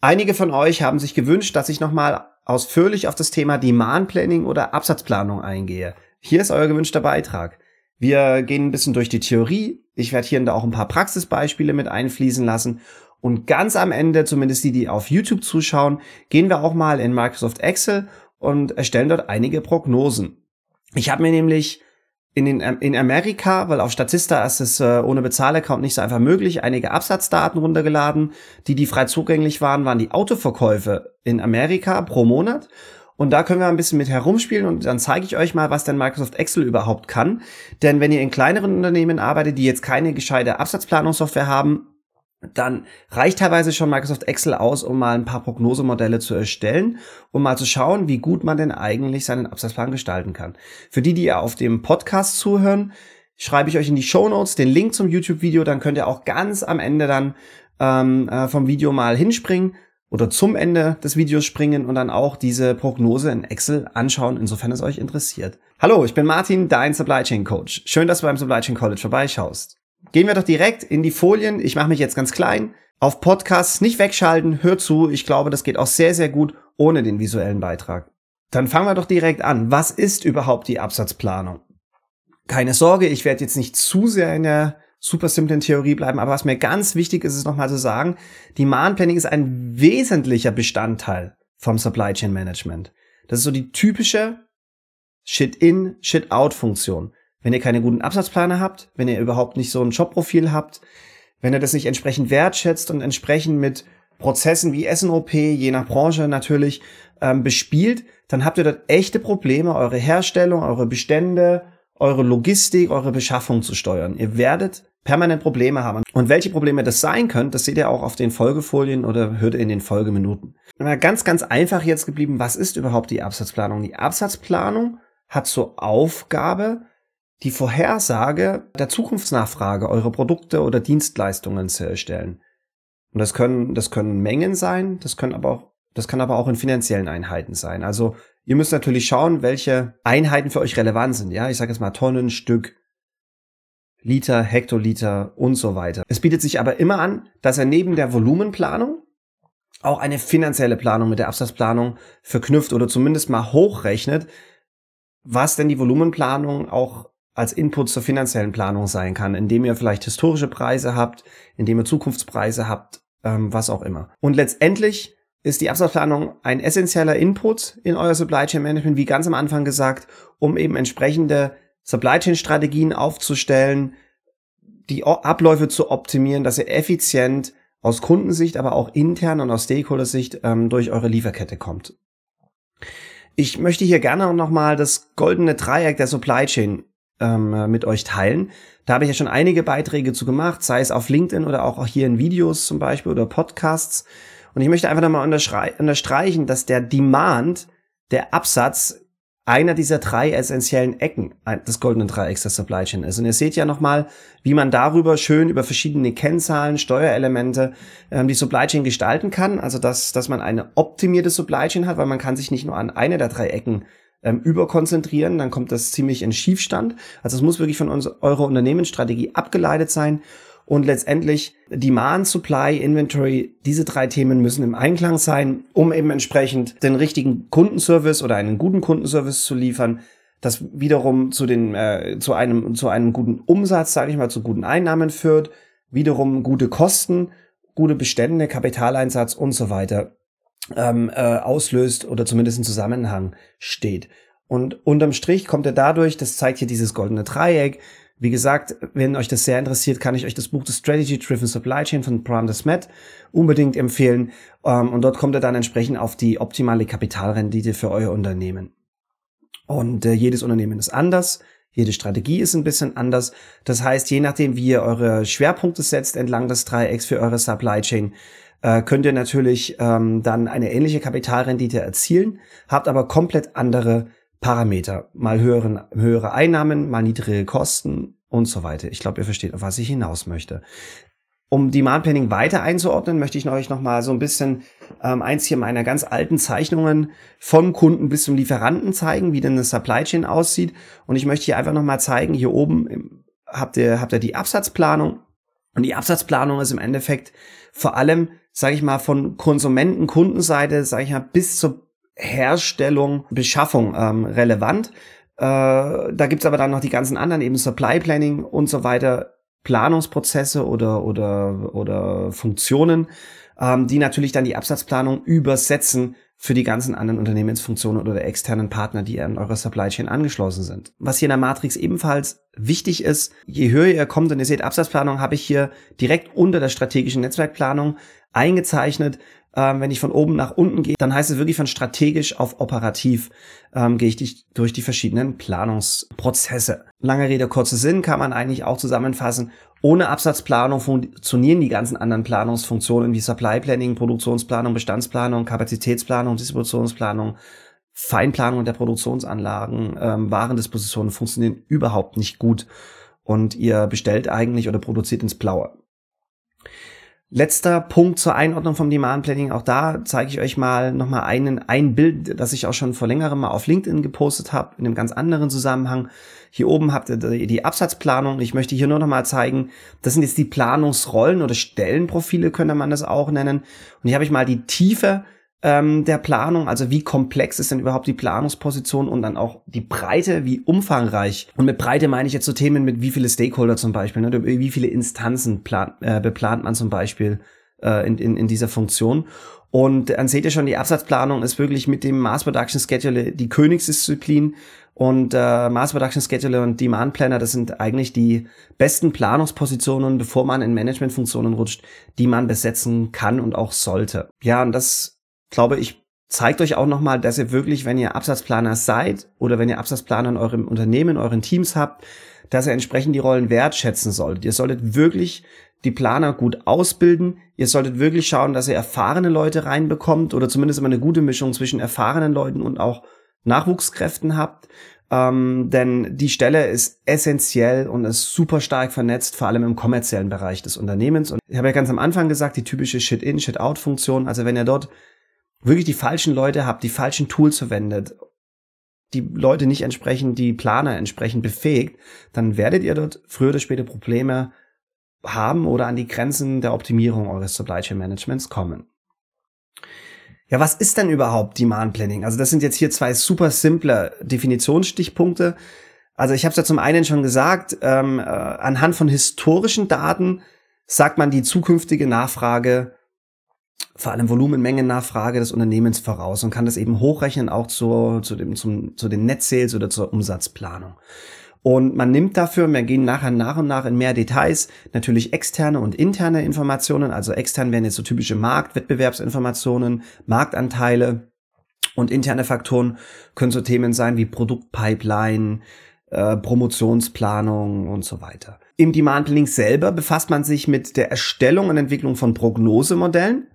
Einige von euch haben sich gewünscht, dass ich nochmal ausführlich auf das Thema Demand Planning oder Absatzplanung eingehe. Hier ist euer gewünschter Beitrag. Wir gehen ein bisschen durch die Theorie. Ich werde hier und da auch ein paar Praxisbeispiele mit einfließen lassen. Und ganz am Ende, zumindest die, die auf YouTube zuschauen, gehen wir auch mal in Microsoft Excel und erstellen dort einige Prognosen. Ich habe mir nämlich in, den, in Amerika, weil auf Statista ist es äh, ohne Bezahlaccount nicht so einfach möglich, einige Absatzdaten runtergeladen. Die, die frei zugänglich waren, waren die Autoverkäufe in Amerika pro Monat. Und da können wir ein bisschen mit herumspielen und dann zeige ich euch mal, was denn Microsoft Excel überhaupt kann. Denn wenn ihr in kleineren Unternehmen arbeitet, die jetzt keine gescheite Absatzplanungssoftware haben, dann reicht teilweise schon Microsoft Excel aus, um mal ein paar Prognosemodelle zu erstellen, um mal zu schauen, wie gut man denn eigentlich seinen Absatzplan gestalten kann. Für die, die auf dem Podcast zuhören, schreibe ich euch in die Show Notes den Link zum YouTube-Video, dann könnt ihr auch ganz am Ende dann ähm, äh, vom Video mal hinspringen oder zum Ende des Videos springen und dann auch diese Prognose in Excel anschauen, insofern es euch interessiert. Hallo, ich bin Martin, dein Supply Chain Coach. Schön, dass du beim Supply Chain College vorbeischaust. Gehen wir doch direkt in die Folien. Ich mache mich jetzt ganz klein. Auf Podcasts nicht wegschalten, hör zu. Ich glaube, das geht auch sehr, sehr gut ohne den visuellen Beitrag. Dann fangen wir doch direkt an. Was ist überhaupt die Absatzplanung? Keine Sorge, ich werde jetzt nicht zu sehr in der super simplen Theorie bleiben, aber was mir ganz wichtig ist, ist nochmal zu sagen, Demand Planning ist ein wesentlicher Bestandteil vom Supply Chain Management. Das ist so die typische Shit-in, Shit-out-Funktion. Wenn ihr keine guten Absatzplaner habt, wenn ihr überhaupt nicht so ein Jobprofil habt, wenn ihr das nicht entsprechend wertschätzt und entsprechend mit Prozessen wie SNOP, je nach Branche natürlich, ähm, bespielt, dann habt ihr dort echte Probleme, eure Herstellung, eure Bestände, eure Logistik, eure Beschaffung zu steuern. Ihr werdet permanent Probleme haben. Und welche Probleme das sein können, das seht ihr auch auf den Folgefolien oder hört ihr in den Folgeminuten. Ganz, ganz einfach jetzt geblieben, was ist überhaupt die Absatzplanung? Die Absatzplanung hat zur Aufgabe, die Vorhersage der Zukunftsnachfrage eurer Produkte oder Dienstleistungen zu erstellen. Und das können, das können Mengen sein, das können aber auch, das kann aber auch in finanziellen Einheiten sein. Also ihr müsst natürlich schauen, welche Einheiten für euch relevant sind. Ja, ich sage jetzt mal Tonnen, Stück, Liter, Hektoliter und so weiter. Es bietet sich aber immer an, dass er neben der Volumenplanung auch eine finanzielle Planung mit der Absatzplanung verknüpft oder zumindest mal hochrechnet, was denn die Volumenplanung auch als Input zur finanziellen Planung sein kann, indem ihr vielleicht historische Preise habt, indem ihr Zukunftspreise habt, ähm, was auch immer. Und letztendlich ist die Absatzplanung ein essentieller Input in euer Supply Chain Management, wie ganz am Anfang gesagt, um eben entsprechende Supply Chain Strategien aufzustellen, die Abläufe zu optimieren, dass ihr effizient aus Kundensicht, aber auch intern und aus Stakeholder-Sicht ähm, durch eure Lieferkette kommt. Ich möchte hier gerne noch mal das goldene Dreieck der Supply Chain ähm, mit euch teilen. Da habe ich ja schon einige Beiträge zu gemacht, sei es auf LinkedIn oder auch hier in Videos zum Beispiel oder Podcasts. Und ich möchte einfach nochmal unterstreichen, dass der Demand, der Absatz, einer dieser drei essentiellen Ecken des goldenen Dreiecks der Supply Chain ist. Und ihr seht ja nochmal, wie man darüber schön über verschiedene Kennzahlen, Steuerelemente ähm, die Supply Chain gestalten kann. Also dass, dass man eine optimierte Supply Chain hat, weil man kann sich nicht nur an eine der drei Ecken ähm, überkonzentrieren, dann kommt das ziemlich in Schiefstand. Also es muss wirklich von uns, eurer Unternehmensstrategie abgeleitet sein. Und letztendlich Demand, Supply, Inventory, diese drei Themen müssen im Einklang sein, um eben entsprechend den richtigen Kundenservice oder einen guten Kundenservice zu liefern, das wiederum zu den äh, zu einem zu einem guten Umsatz, sage ich mal, zu guten Einnahmen führt, wiederum gute Kosten, gute Bestände, Kapitaleinsatz und so weiter ähm, äh, auslöst oder zumindest in Zusammenhang steht. Und unterm Strich kommt er dadurch, das zeigt hier dieses goldene Dreieck. Wie gesagt, wenn euch das sehr interessiert, kann ich euch das Buch The Strategy Driven Supply Chain von Pram Desmet unbedingt empfehlen. Ähm, und dort kommt er dann entsprechend auf die optimale Kapitalrendite für euer Unternehmen. Und äh, jedes Unternehmen ist anders. Jede Strategie ist ein bisschen anders. Das heißt, je nachdem, wie ihr eure Schwerpunkte setzt entlang des Dreiecks für eure Supply Chain, äh, könnt ihr natürlich ähm, dann eine ähnliche Kapitalrendite erzielen, habt aber komplett andere Parameter. Mal höheren, höhere Einnahmen, mal niedrige Kosten und so weiter. Ich glaube, ihr versteht, auf was ich hinaus möchte. Um Demand Planning weiter einzuordnen, möchte ich euch noch mal so ein bisschen ähm, eins hier meiner ganz alten Zeichnungen vom Kunden bis zum Lieferanten zeigen, wie denn eine Supply Chain aussieht. Und ich möchte hier einfach noch mal zeigen, hier oben habt ihr, habt ihr die Absatzplanung Und die Absatzplanung ist im Endeffekt vor allem, sage ich mal, von Konsumenten, Kundenseite, sage ich mal, bis zur Herstellung, Beschaffung ähm, relevant. Äh, da gibt's aber dann noch die ganzen anderen, eben Supply Planning und so weiter, Planungsprozesse oder, oder, oder Funktionen, ähm, die natürlich dann die Absatzplanung übersetzen für die ganzen anderen Unternehmensfunktionen oder externen Partner, die an eurer Supply Chain angeschlossen sind. Was hier in der Matrix ebenfalls wichtig ist, je höher ihr kommt und ihr seht Absatzplanung, habe ich hier direkt unter der strategischen Netzwerkplanung eingezeichnet, ähm, wenn ich von oben nach unten gehe, dann heißt es wirklich von strategisch auf operativ ähm, gehe ich die, durch die verschiedenen Planungsprozesse. Lange Rede, kurzer Sinn kann man eigentlich auch zusammenfassen. Ohne Absatzplanung funktionieren die ganzen anderen Planungsfunktionen wie Supply Planning, Produktionsplanung, Bestandsplanung, Kapazitätsplanung, Distributionsplanung, Feinplanung der Produktionsanlagen, ähm, Warendispositionen funktionieren überhaupt nicht gut. Und ihr bestellt eigentlich oder produziert ins Blaue. Letzter Punkt zur Einordnung vom Demand Planning. Auch da zeige ich euch mal nochmal einen, ein Bild, das ich auch schon vor längerem mal auf LinkedIn gepostet habe, in einem ganz anderen Zusammenhang. Hier oben habt ihr die Absatzplanung. Ich möchte hier nur nochmal zeigen, das sind jetzt die Planungsrollen oder Stellenprofile, könnte man das auch nennen. Und hier habe ich mal die Tiefe ähm, der Planung, also wie komplex ist denn überhaupt die Planungsposition und dann auch die Breite, wie umfangreich. Und mit Breite meine ich jetzt so Themen mit wie viele Stakeholder zum Beispiel, ne, wie viele Instanzen plan, äh, beplant man zum Beispiel äh, in, in, in dieser Funktion. Und dann seht ihr schon, die Absatzplanung ist wirklich mit dem Mass Production Schedule die Königsdisziplin. Und äh, Mass Production Schedule und Demand Planner, das sind eigentlich die besten Planungspositionen, bevor man in Managementfunktionen rutscht, die man besetzen kann und auch sollte. Ja, und das glaube ich, zeigt euch auch nochmal, dass ihr wirklich, wenn ihr Absatzplaner seid oder wenn ihr Absatzplaner in eurem Unternehmen, in euren Teams habt, dass ihr entsprechend die Rollen wertschätzen solltet. Ihr solltet wirklich die Planer gut ausbilden. Ihr solltet wirklich schauen, dass ihr erfahrene Leute reinbekommt oder zumindest immer eine gute Mischung zwischen erfahrenen Leuten und auch Nachwuchskräften habt. Ähm, denn die Stelle ist essentiell und ist super stark vernetzt, vor allem im kommerziellen Bereich des Unternehmens. Und ich habe ja ganz am Anfang gesagt, die typische Shit-in, Shit-out-Funktion. Also wenn ihr dort wirklich die falschen Leute habt, die falschen Tools verwendet, die Leute nicht entsprechend, die Planer entsprechend befähigt, dann werdet ihr dort früher oder später Probleme haben oder an die Grenzen der Optimierung eures Supply Chain Managements kommen. Ja, was ist denn überhaupt Demand Planning? Also das sind jetzt hier zwei super simple Definitionsstichpunkte. Also ich habe es ja zum einen schon gesagt, ähm, äh, anhand von historischen Daten sagt man die zukünftige Nachfrage vor allem Volumenmengennachfrage des Unternehmens voraus und kann das eben hochrechnen auch zu, zu, dem, zum, zu den Net Sales oder zur Umsatzplanung. Und man nimmt dafür, wir gehen nachher nach und nach in mehr Details, natürlich externe und interne Informationen. Also extern wären jetzt so typische Marktwettbewerbsinformationen, Marktanteile und interne Faktoren können so Themen sein wie Produktpipeline, äh, Promotionsplanung und so weiter. Im Demand Planning selber befasst man sich mit der Erstellung und Entwicklung von Prognosemodellen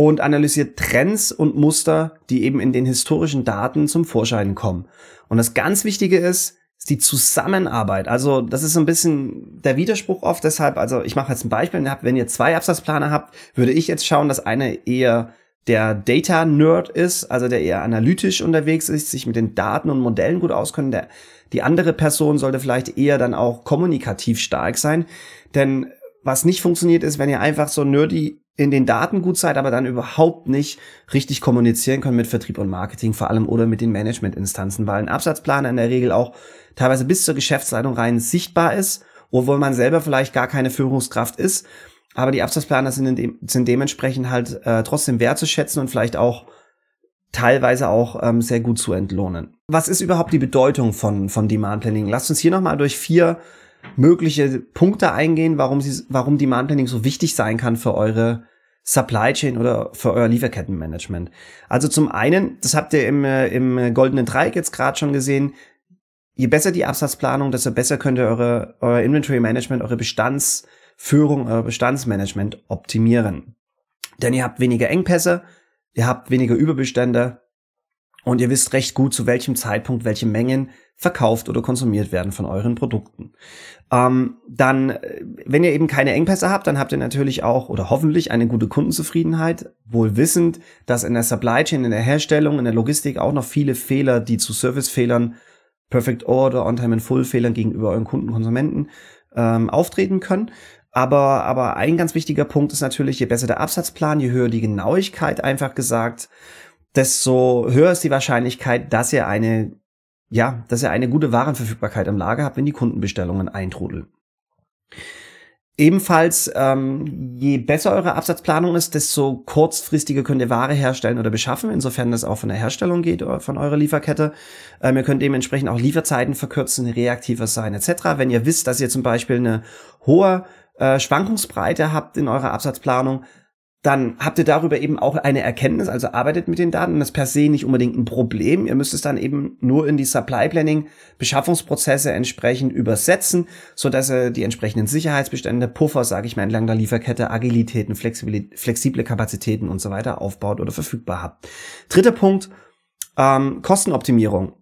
und analysiert Trends und Muster, die eben in den historischen Daten zum Vorschein kommen. Und das ganz Wichtige ist, ist die Zusammenarbeit. Also das ist so ein bisschen der Widerspruch oft. Deshalb, also ich mache jetzt ein Beispiel. Wenn ihr zwei Absatzplaner habt, würde ich jetzt schauen, dass einer eher der Data-Nerd ist, also der eher analytisch unterwegs ist, sich mit den Daten und Modellen gut auskennt. Der, die andere Person sollte vielleicht eher dann auch kommunikativ stark sein. Denn was nicht funktioniert ist, wenn ihr einfach so nerdy in den Daten gut seid, aber dann überhaupt nicht richtig kommunizieren können mit Vertrieb und Marketing, vor allem oder mit den Managementinstanzen, weil ein Absatzplaner in der Regel auch teilweise bis zur Geschäftsleitung rein sichtbar ist, obwohl man selber vielleicht gar keine Führungskraft ist. Aber die Absatzplaner sind, de sind dementsprechend halt äh, trotzdem wertzuschätzen und vielleicht auch teilweise auch ähm, sehr gut zu entlohnen. Was ist überhaupt die Bedeutung von, von Demand Planning? Lasst uns hier nochmal durch vier mögliche Punkte eingehen, warum, sie, warum Demand Planning so wichtig sein kann für eure Supply Chain oder für euer Lieferkettenmanagement. Also zum einen, das habt ihr im, äh, im goldenen Dreieck jetzt gerade schon gesehen, je besser die Absatzplanung, desto besser könnt ihr eure, euer Inventory Management, eure Bestandsführung, euer Bestandsmanagement optimieren. Denn ihr habt weniger Engpässe, ihr habt weniger Überbestände und ihr wisst recht gut, zu welchem Zeitpunkt welche Mengen verkauft oder konsumiert werden von euren Produkten. Ähm, dann, äh, wenn ihr eben keine Engpässe habt, dann habt ihr natürlich auch oder hoffentlich eine gute Kundenzufriedenheit, wohl wissend, dass in der Supply Chain, in der Herstellung, in der Logistik auch noch viele Fehler, die zu Servicefehlern, Perfect Order, On-Time and Full Fehlern gegenüber euren Kunden, Konsumenten ähm, auftreten können. Aber, aber ein ganz wichtiger Punkt ist natürlich, je besser der Absatzplan, je höher die Genauigkeit, einfach gesagt, desto höher ist die Wahrscheinlichkeit, dass ihr eine, ja, dass ihr eine gute Warenverfügbarkeit im Lager habt, wenn die Kundenbestellungen eintrudeln. Ebenfalls, ähm, je besser eure Absatzplanung ist, desto kurzfristiger könnt ihr Ware herstellen oder beschaffen, insofern das auch von der Herstellung geht oder von eurer Lieferkette. Ähm, ihr könnt dementsprechend auch Lieferzeiten verkürzen, reaktiver sein etc. Wenn ihr wisst, dass ihr zum Beispiel eine hohe äh, Schwankungsbreite habt in eurer Absatzplanung, dann habt ihr darüber eben auch eine Erkenntnis, also arbeitet mit den Daten. Das ist per se nicht unbedingt ein Problem. Ihr müsst es dann eben nur in die Supply Planning Beschaffungsprozesse entsprechend übersetzen, so dass ihr die entsprechenden Sicherheitsbestände, Puffer, sage ich mal, entlang der Lieferkette, Agilitäten, flexible Kapazitäten und so weiter aufbaut oder verfügbar habt. Dritter Punkt, ähm, Kostenoptimierung.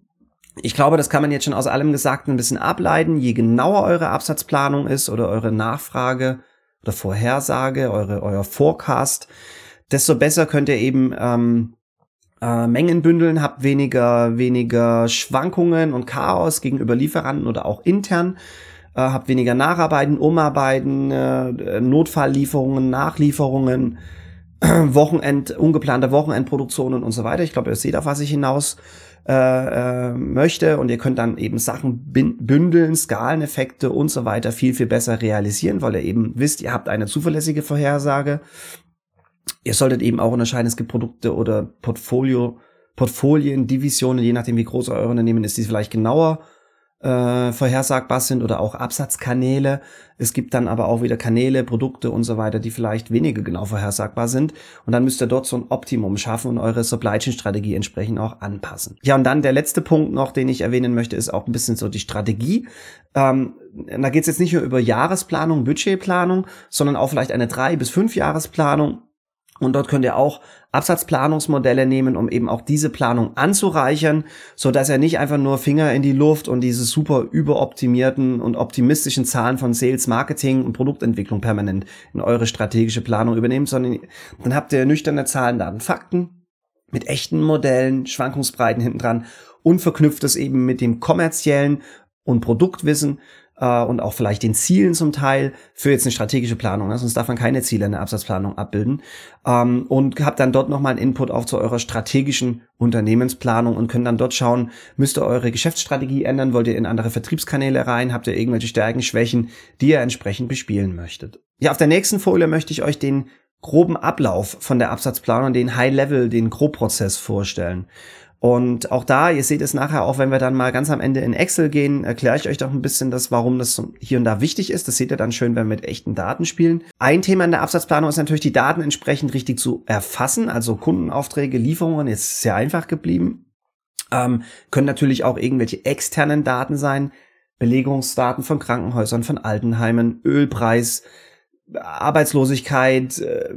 Ich glaube, das kann man jetzt schon aus allem Gesagten ein bisschen ableiten. Je genauer eure Absatzplanung ist oder eure Nachfrage, oder Vorhersage, eure, euer Forecast, desto besser könnt ihr eben ähm, äh, Mengen bündeln, habt weniger, weniger Schwankungen und Chaos gegenüber Lieferanten oder auch intern, äh, habt weniger Nacharbeiten, Umarbeiten, äh, Notfalllieferungen, Nachlieferungen, Wochenend, ungeplante Wochenendproduktionen und so weiter. Ich glaube, ihr seht, auf was ich hinaus äh, äh, möchte und ihr könnt dann eben Sachen bündeln, Skaleneffekte und so weiter viel, viel besser realisieren, weil ihr eben wisst, ihr habt eine zuverlässige Vorhersage. Ihr solltet eben auch unterscheiden, es gibt Produkte oder Portfolio, Portfolien, Divisionen, je nachdem wie groß euer Unternehmen ist, die vielleicht genauer äh, vorhersagbar sind oder auch Absatzkanäle. Es gibt dann aber auch wieder Kanäle, Produkte und so weiter, die vielleicht weniger genau vorhersagbar sind. Und dann müsst ihr dort so ein Optimum schaffen und eure Supply Chain Strategie entsprechend auch anpassen. Ja, und dann der letzte Punkt noch, den ich erwähnen möchte, ist auch ein bisschen so die Strategie. Ähm, da geht es jetzt nicht nur über Jahresplanung, Budgetplanung, sondern auch vielleicht eine drei bis fünf Jahresplanung und dort könnt ihr auch Absatzplanungsmodelle nehmen, um eben auch diese Planung anzureichern, so dass er nicht einfach nur Finger in die Luft und diese super überoptimierten und optimistischen Zahlen von Sales, Marketing und Produktentwicklung permanent in eure strategische Planung übernehmt, sondern dann habt ihr nüchterne Zahlen, Daten, Fakten mit echten Modellen, Schwankungsbreiten hinten dran und verknüpft es eben mit dem kommerziellen und Produktwissen, äh, und auch vielleicht den Zielen zum Teil für jetzt eine strategische Planung. Ne? Sonst darf man keine Ziele in der Absatzplanung abbilden. Ähm, und habt dann dort nochmal einen Input auch zu eurer strategischen Unternehmensplanung und könnt dann dort schauen, müsst ihr eure Geschäftsstrategie ändern, wollt ihr in andere Vertriebskanäle rein, habt ihr irgendwelche Stärken, Schwächen, die ihr entsprechend bespielen möchtet. Ja, auf der nächsten Folie möchte ich euch den groben Ablauf von der Absatzplanung, den High Level, den Grobprozess vorstellen. Und auch da, ihr seht es nachher auch, wenn wir dann mal ganz am Ende in Excel gehen, erkläre ich euch doch ein bisschen das, warum das hier und da wichtig ist. Das seht ihr dann schön, wenn wir mit echten Daten spielen. Ein Thema in der Absatzplanung ist natürlich, die Daten entsprechend richtig zu erfassen. Also Kundenaufträge, Lieferungen, jetzt sehr einfach geblieben. Ähm, können natürlich auch irgendwelche externen Daten sein. Belegungsdaten von Krankenhäusern, von Altenheimen, Ölpreis, Arbeitslosigkeit, äh,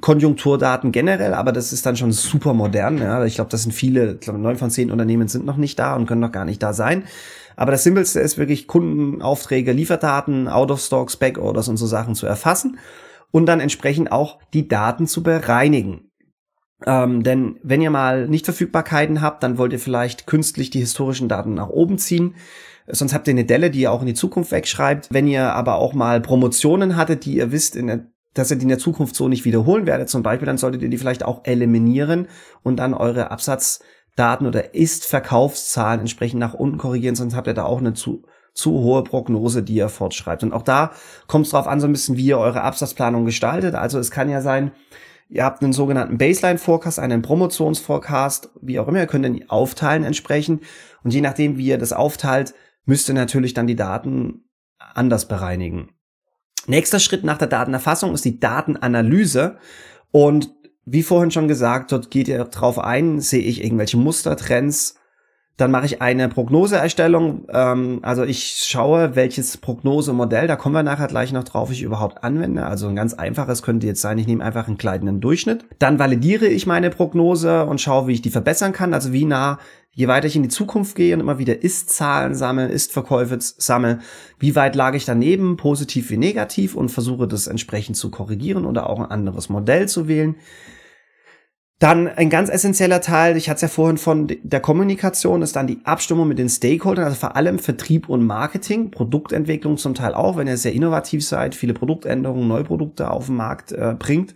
Konjunkturdaten generell, aber das ist dann schon super modern. Ja. Ich glaube, das sind viele, ich glaube, neun von zehn Unternehmen sind noch nicht da und können noch gar nicht da sein. Aber das Simpelste ist wirklich Kundenaufträge, Lieferdaten, Out-of-Stocks, Backorders und so Sachen zu erfassen und dann entsprechend auch die Daten zu bereinigen. Ähm, denn wenn ihr mal Nichtverfügbarkeiten habt, dann wollt ihr vielleicht künstlich die historischen Daten nach oben ziehen. Sonst habt ihr eine Delle, die ihr auch in die Zukunft wegschreibt. Wenn ihr aber auch mal Promotionen hattet, die ihr wisst, in der dass ihr die in der Zukunft so nicht wiederholen werdet, zum Beispiel, dann solltet ihr die vielleicht auch eliminieren und dann eure Absatzdaten oder Ist-Verkaufszahlen entsprechend nach unten korrigieren, sonst habt ihr da auch eine zu, zu hohe Prognose, die ihr fortschreibt. Und auch da kommt es drauf an, so ein bisschen, wie ihr eure Absatzplanung gestaltet. Also es kann ja sein, ihr habt einen sogenannten Baseline-Forecast, einen Promotions-Forecast, wie auch immer, ihr könnt den aufteilen entsprechend. Und je nachdem, wie ihr das aufteilt, müsst ihr natürlich dann die Daten anders bereinigen. Nächster Schritt nach der Datenerfassung ist die Datenanalyse. Und wie vorhin schon gesagt, dort geht ihr drauf ein, sehe ich irgendwelche Muster, Trends. Dann mache ich eine Prognoseerstellung. Ähm, also ich schaue, welches Prognosemodell, da kommen wir nachher gleich noch drauf, ich überhaupt anwende. Also ein ganz einfaches könnte jetzt sein, ich nehme einfach einen kleinen Durchschnitt. Dann validiere ich meine Prognose und schaue, wie ich die verbessern kann. Also wie nah je weiter ich in die Zukunft gehe und immer wieder Ist-Zahlen sammle, Ist-Verkäufe sammle, wie weit lag ich daneben, positiv wie negativ und versuche das entsprechend zu korrigieren oder auch ein anderes Modell zu wählen. Dann ein ganz essentieller Teil, ich hatte es ja vorhin von der Kommunikation, ist dann die Abstimmung mit den Stakeholdern, also vor allem Vertrieb und Marketing, Produktentwicklung zum Teil auch, wenn ihr sehr innovativ seid, viele Produktänderungen, neue Produkte auf den Markt äh, bringt.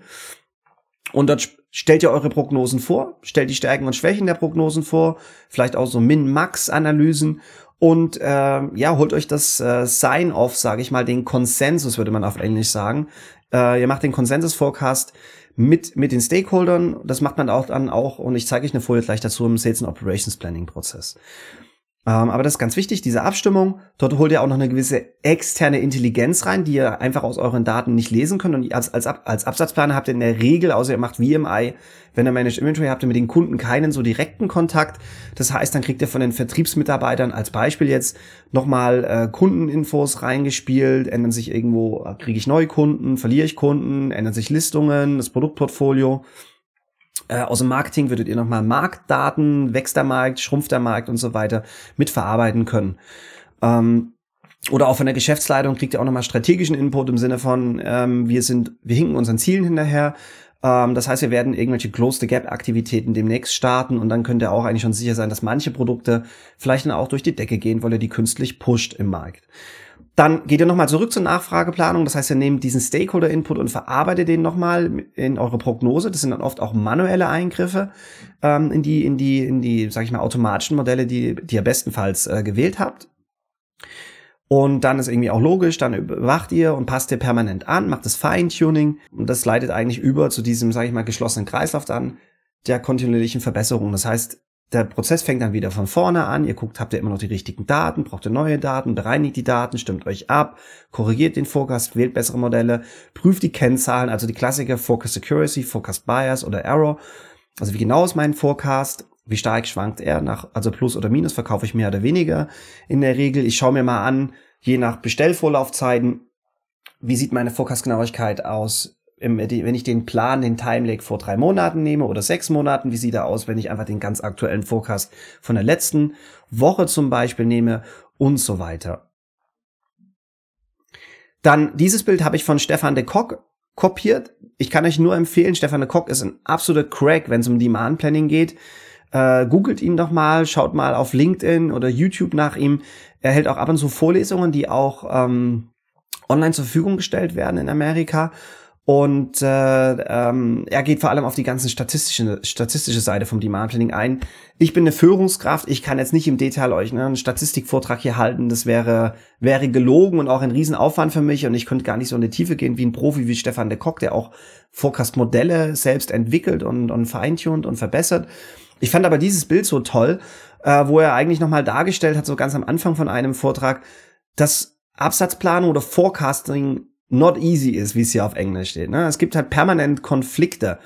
Und dort stellt ihr eure Prognosen vor, stellt die Stärken und Schwächen der Prognosen vor, vielleicht auch so Min-Max-Analysen und äh, ja, holt euch das äh, Sign-off, sage ich mal, den Konsensus, würde man auf Englisch sagen. Äh, ihr macht den Konsensus-Forecast mit, mit den Stakeholdern. Das macht man auch dann auch, und ich zeige euch eine Folie gleich dazu im Sales and Operations Planning Prozess. Ähm, aber das ist ganz wichtig, diese Abstimmung. Dort holt ihr auch noch eine gewisse externe Intelligenz rein, die ihr einfach aus euren Daten nicht lesen könnt. Und als, als, als Absatzplaner habt ihr in der Regel, außer ihr macht VMI, wenn ihr Managed Inventory habt ihr mit den Kunden keinen so direkten Kontakt. Das heißt, dann kriegt ihr von den Vertriebsmitarbeitern als Beispiel jetzt nochmal äh, Kundeninfos reingespielt, ändern sich irgendwo, äh, kriege ich neue Kunden, verliere ich Kunden, ändern sich Listungen, das Produktportfolio. Äh, aus dem Marketing würdet ihr nochmal Marktdaten, wächst der Markt, schrumpft der Markt und so weiter mitverarbeiten können. Ähm, oder auch von der Geschäftsleitung kriegt ihr auch nochmal strategischen Input im Sinne von, ähm, wir sind, wir hinken unseren Zielen hinterher. Ähm, das heißt, wir werden irgendwelche Close-the-Gap-Aktivitäten demnächst starten und dann könnt ihr auch eigentlich schon sicher sein, dass manche Produkte vielleicht dann auch durch die Decke gehen, weil ihr die künstlich pusht im Markt. Dann geht ihr nochmal zurück zur Nachfrageplanung. Das heißt, ihr nehmt diesen Stakeholder-Input und verarbeitet den nochmal in eure Prognose. Das sind dann oft auch manuelle Eingriffe ähm, in die, in die, in die, sag ich mal, automatischen Modelle, die, die ihr bestenfalls äh, gewählt habt. Und dann ist irgendwie auch logisch, dann überwacht ihr und passt ihr permanent an, macht das Feintuning und das leitet eigentlich über zu diesem, sage ich mal, geschlossenen Kreislauf dann der kontinuierlichen Verbesserung. Das heißt, der Prozess fängt dann wieder von vorne an. Ihr guckt, habt ihr immer noch die richtigen Daten, braucht ihr neue Daten, bereinigt die Daten, stimmt euch ab, korrigiert den Forecast, wählt bessere Modelle, prüft die Kennzahlen, also die Klassiker Forecast Accuracy, Forecast Bias oder Error. Also wie genau ist mein Forecast? Wie stark schwankt er nach, also Plus oder Minus verkaufe ich mehr oder weniger in der Regel. Ich schaue mir mal an, je nach Bestellvorlaufzeiten, wie sieht meine Forecast-Genauigkeit aus? Wenn ich den Plan, den Timelag vor drei Monaten nehme oder sechs Monaten, wie sieht er aus, wenn ich einfach den ganz aktuellen Forecast von der letzten Woche zum Beispiel nehme und so weiter. Dann dieses Bild habe ich von Stefan de Kock kopiert. Ich kann euch nur empfehlen, Stefan de Kock ist ein absoluter Crack, wenn es um Demand Planning geht. Äh, googelt ihn doch mal, schaut mal auf LinkedIn oder YouTube nach ihm. Er hält auch ab und zu Vorlesungen, die auch ähm, online zur Verfügung gestellt werden in Amerika. Und äh, ähm, er geht vor allem auf die ganze statistische, statistische Seite vom Demand Planning ein. Ich bin eine Führungskraft, ich kann jetzt nicht im Detail euch ne, einen Statistikvortrag hier halten. Das wäre, wäre gelogen und auch ein Riesenaufwand für mich. Und ich könnte gar nicht so in die Tiefe gehen wie ein Profi wie Stefan de Kock, der auch Forecast-Modelle selbst entwickelt und, und feintuned und verbessert. Ich fand aber dieses Bild so toll, äh, wo er eigentlich nochmal dargestellt hat, so ganz am Anfang von einem Vortrag, dass Absatzplanung oder Forecasting not easy ist, wie es hier auf Englisch steht. Ne? Es gibt halt permanent Konflikte.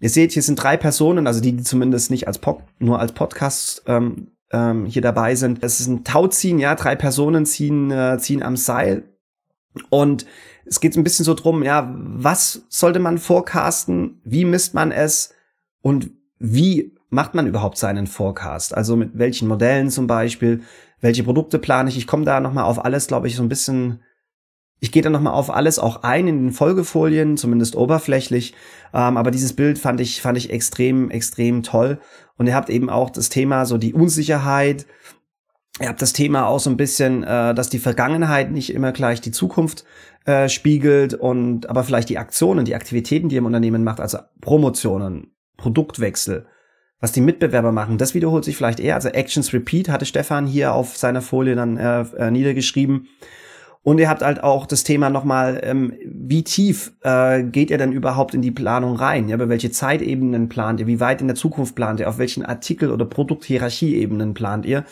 Ihr seht, hier sind drei Personen, also die, die zumindest nicht als Pod, nur als Podcast ähm, ähm, hier dabei sind. Es ist ein Tauziehen, ja, drei Personen ziehen, äh, ziehen am Seil. Und es geht ein bisschen so drum, ja, was sollte man forecasten? Wie misst man es? Und wie macht man überhaupt seinen Forecast? Also mit welchen Modellen zum Beispiel? Welche Produkte plane ich? Ich komme da nochmal auf alles, glaube ich, so ein bisschen ich gehe dann nochmal auf alles auch ein in den Folgefolien, zumindest oberflächlich. Ähm, aber dieses Bild fand ich, fand ich extrem, extrem toll. Und ihr habt eben auch das Thema, so die Unsicherheit. Ihr habt das Thema auch so ein bisschen, äh, dass die Vergangenheit nicht immer gleich die Zukunft äh, spiegelt und aber vielleicht die Aktionen, die Aktivitäten, die ihr im Unternehmen macht, also Promotionen, Produktwechsel, was die Mitbewerber machen, das wiederholt sich vielleicht eher. Also Actions Repeat hatte Stefan hier auf seiner Folie dann äh, äh, niedergeschrieben. Und ihr habt halt auch das Thema nochmal, ähm, wie tief äh, geht ihr denn überhaupt in die Planung rein? Ja, über welche Zeitebenen plant ihr? Wie weit in der Zukunft plant ihr? Auf welchen Artikel- oder Produkthierarchieebenen plant ihr?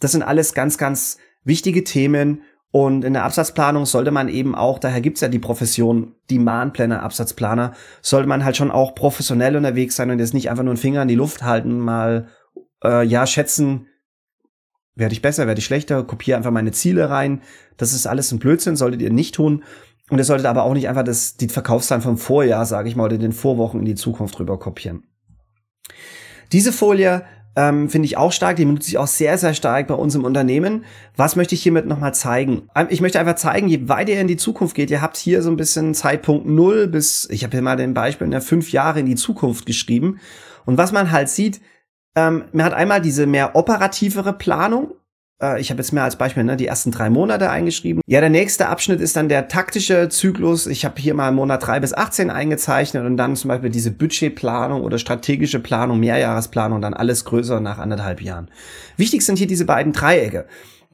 Das sind alles ganz, ganz wichtige Themen. Und in der Absatzplanung sollte man eben auch, daher gibt's ja die Profession Demand-Planner, Absatzplaner, sollte man halt schon auch professionell unterwegs sein und jetzt nicht einfach nur einen Finger in die Luft halten, mal äh, ja schätzen, werde ich besser, werde ich schlechter, kopiere einfach meine Ziele rein. Das ist alles ein Blödsinn, solltet ihr nicht tun. Und ihr solltet aber auch nicht einfach das, die Verkaufszahlen vom Vorjahr, sage ich mal, oder den Vorwochen in die Zukunft rüber kopieren. Diese Folie ähm, finde ich auch stark, die benutze ich auch sehr, sehr stark bei uns im Unternehmen. Was möchte ich hiermit nochmal zeigen? Ähm, ich möchte einfach zeigen, je weiter ihr in die Zukunft geht, ihr habt hier so ein bisschen Zeitpunkt null bis, ich habe hier mal den Beispiel, in der fünf Jahre in die Zukunft geschrieben. Und was man halt sieht, ähm, man hat einmal diese mehr operativere Planung, äh, ich habe jetzt mehr als Beispiel ne, die ersten drei Monate eingeschrieben. Ja, der nächste Abschnitt ist dann der taktische Zyklus. Ich habe hier mal Monat drei bis 18 eingezeichnet und dann zum Beispiel diese Budgetplanung oder strategische Planung, Mehrjahresplanung, dann alles größer nach anderthalb Jahren. Wichtig sind hier diese beiden Dreiecke.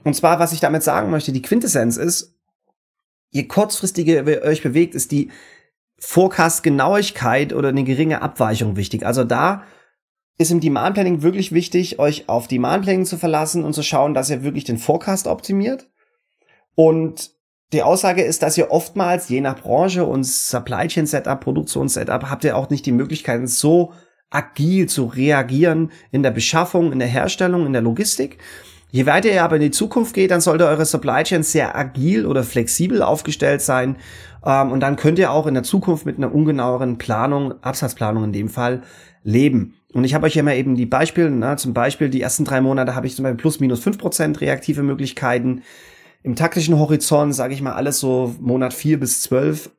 Und zwar, was ich damit sagen möchte, die Quintessenz ist, je kurzfristiger ihr euch bewegt, ist die Forecast-Genauigkeit oder eine geringe Abweichung wichtig. Also da ist im Demand Planning wirklich wichtig, euch auf Demand Planning zu verlassen und zu schauen, dass ihr wirklich den Forecast optimiert. Und die Aussage ist, dass ihr oftmals, je nach Branche und Supply Chain Setup, Produktionssetup, habt ihr auch nicht die Möglichkeiten, so agil zu reagieren in der Beschaffung, in der Herstellung, in der Logistik. Je weiter ihr aber in die Zukunft geht, dann sollte eure Supply Chain sehr agil oder flexibel aufgestellt sein. Ähm, und dann könnt ihr auch in der Zukunft mit einer ungenaueren Planung, Absatzplanung in dem Fall, leben. Und ich habe euch ja mal eben die Beispiele, na, zum Beispiel die ersten drei Monate habe ich zum Beispiel plus minus fünf Prozent reaktive Möglichkeiten. Im taktischen Horizont, sage ich mal, alles so Monat vier bis zwölf